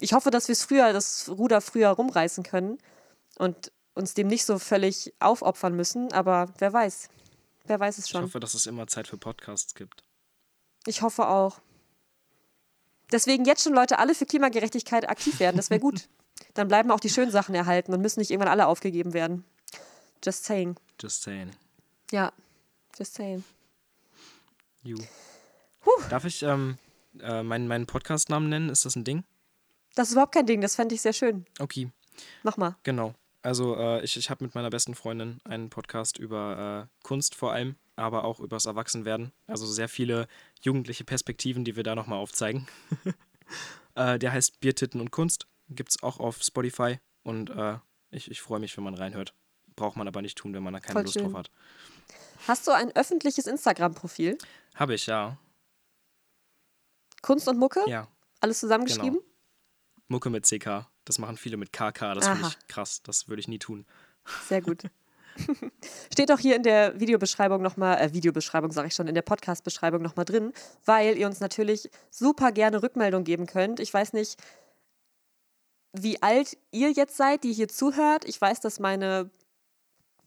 ich hoffe, dass wir es früher, das Ruder früher rumreißen können und uns dem nicht so völlig aufopfern müssen, aber wer weiß. Wer weiß es Ich schon. hoffe, dass es immer Zeit für Podcasts gibt. Ich hoffe auch. Deswegen jetzt schon Leute alle für Klimagerechtigkeit aktiv werden, das wäre gut. Dann bleiben auch die schönen Sachen erhalten und müssen nicht irgendwann alle aufgegeben werden. Just saying. Just saying. Ja, just saying. You. Darf ich ähm, äh, meinen, meinen Podcast-Namen nennen? Ist das ein Ding? Das ist überhaupt kein Ding, das fände ich sehr schön. Okay, Mach mal. genau. Also äh, ich, ich habe mit meiner besten Freundin einen Podcast über äh, Kunst vor allem, aber auch über das Erwachsenwerden. Also sehr viele jugendliche Perspektiven, die wir da nochmal aufzeigen. äh, der heißt Biertitten und Kunst. Gibt es auch auf Spotify. Und äh, ich, ich freue mich, wenn man reinhört. Braucht man aber nicht tun, wenn man da keine Voll Lust schön. drauf hat. Hast du ein öffentliches Instagram-Profil? Habe ich, ja. Kunst und Mucke? Ja. Alles zusammengeschrieben? Mucke mit CK. Das machen viele mit KK. Das finde ich krass. Das würde ich nie tun. Sehr gut. Steht auch hier in der Videobeschreibung nochmal, äh, Videobeschreibung sage ich schon, in der Podcast-Beschreibung nochmal drin, weil ihr uns natürlich super gerne Rückmeldung geben könnt. Ich weiß nicht, wie alt ihr jetzt seid, die hier zuhört. Ich weiß, dass meine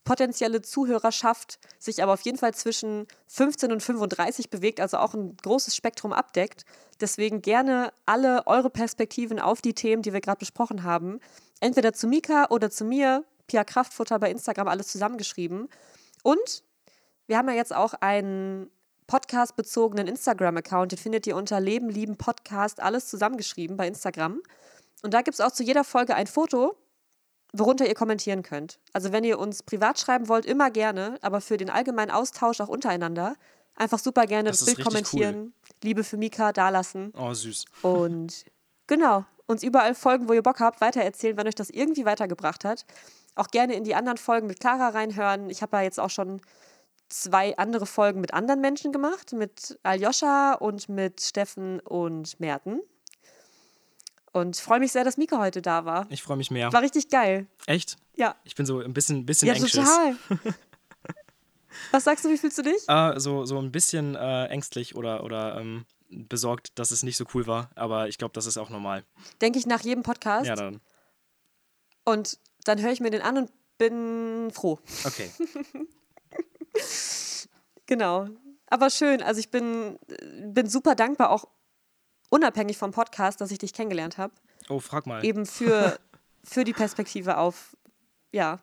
potenzielle Zuhörerschaft sich aber auf jeden Fall zwischen 15 und 35 bewegt, also auch ein großes Spektrum abdeckt. Deswegen gerne alle eure Perspektiven auf die Themen, die wir gerade besprochen haben, entweder zu Mika oder zu mir, Pia Kraftfutter bei Instagram, alles zusammengeschrieben. Und wir haben ja jetzt auch einen podcast-bezogenen Instagram-Account, den findet ihr unter Leben, Lieben, Podcast, alles zusammengeschrieben bei Instagram. Und da gibt es auch zu jeder Folge ein Foto, worunter ihr kommentieren könnt. Also wenn ihr uns privat schreiben wollt, immer gerne, aber für den allgemeinen Austausch auch untereinander, einfach super gerne Das das, Bild kommentieren, Liebe für Mika dalassen Oh, süß. und genau, uns überall folgen, wo ihr Bock habt, weitererzählen, wenn euch das irgendwie weitergebracht hat. Auch gerne in die anderen Folgen mit Clara reinhören. Ich habe ja jetzt auch schon zwei andere Folgen mit anderen Menschen gemacht, mit Aljoscha und mit Steffen und Merten. Und freue mich sehr, dass Mika heute da war. Ich freue mich mehr. War richtig geil. Echt? Ja. Ich bin so ein bisschen, bisschen Ja, anxious. total. Was sagst du, wie fühlst du dich? Äh, so, so ein bisschen äh, ängstlich oder, oder ähm, besorgt, dass es nicht so cool war. Aber ich glaube, das ist auch normal. Denke ich nach jedem Podcast. Ja, dann. Und dann höre ich mir den an und bin froh. Okay. Genau. Aber schön. Also ich bin, bin super dankbar, auch unabhängig vom Podcast, dass ich dich kennengelernt habe. Oh, frag mal. Eben für, für die Perspektive auf, ja,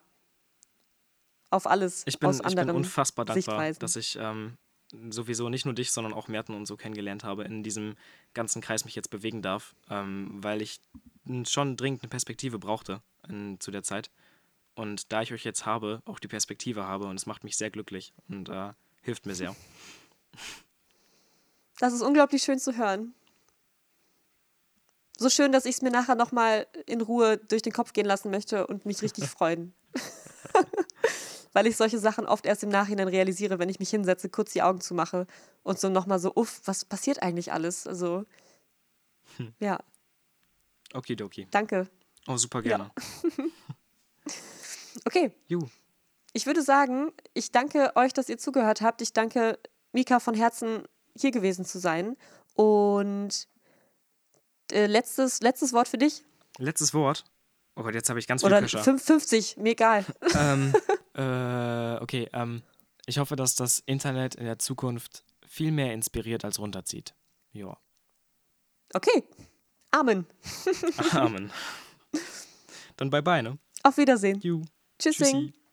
auf alles Ich bin, aus ich bin anderen unfassbar dankbar, Sichtweisen. dass ich ähm, sowieso nicht nur dich, sondern auch Merten und so kennengelernt habe, in diesem ganzen Kreis mich jetzt bewegen darf, ähm, weil ich schon dringend eine Perspektive brauchte in, zu der Zeit. Und da ich euch jetzt habe, auch die Perspektive habe und es macht mich sehr glücklich und äh, hilft mir sehr. Das ist unglaublich schön zu hören. So schön, dass ich es mir nachher nochmal in Ruhe durch den Kopf gehen lassen möchte und mich richtig freuen. Weil ich solche Sachen oft erst im Nachhinein realisiere, wenn ich mich hinsetze, kurz die Augen zumache und so nochmal so, uff, was passiert eigentlich alles? Also, ja, Okidoki. danke. Oh, super gerne. Okay, Ju. ich würde sagen, ich danke euch, dass ihr zugehört habt. Ich danke Mika von Herzen, hier gewesen zu sein. Und äh, letztes, letztes Wort für dich. Letztes Wort. Oh Gott, jetzt habe ich ganz viel Oder Pressure. 55, mir egal. ähm, äh, okay, ähm, ich hoffe, dass das Internet in der Zukunft viel mehr inspiriert als runterzieht. Ja. Okay. Amen. Amen. Dann bye bye, ne? Auf Wiedersehen. Ju. Tschüssing. Tschüssi.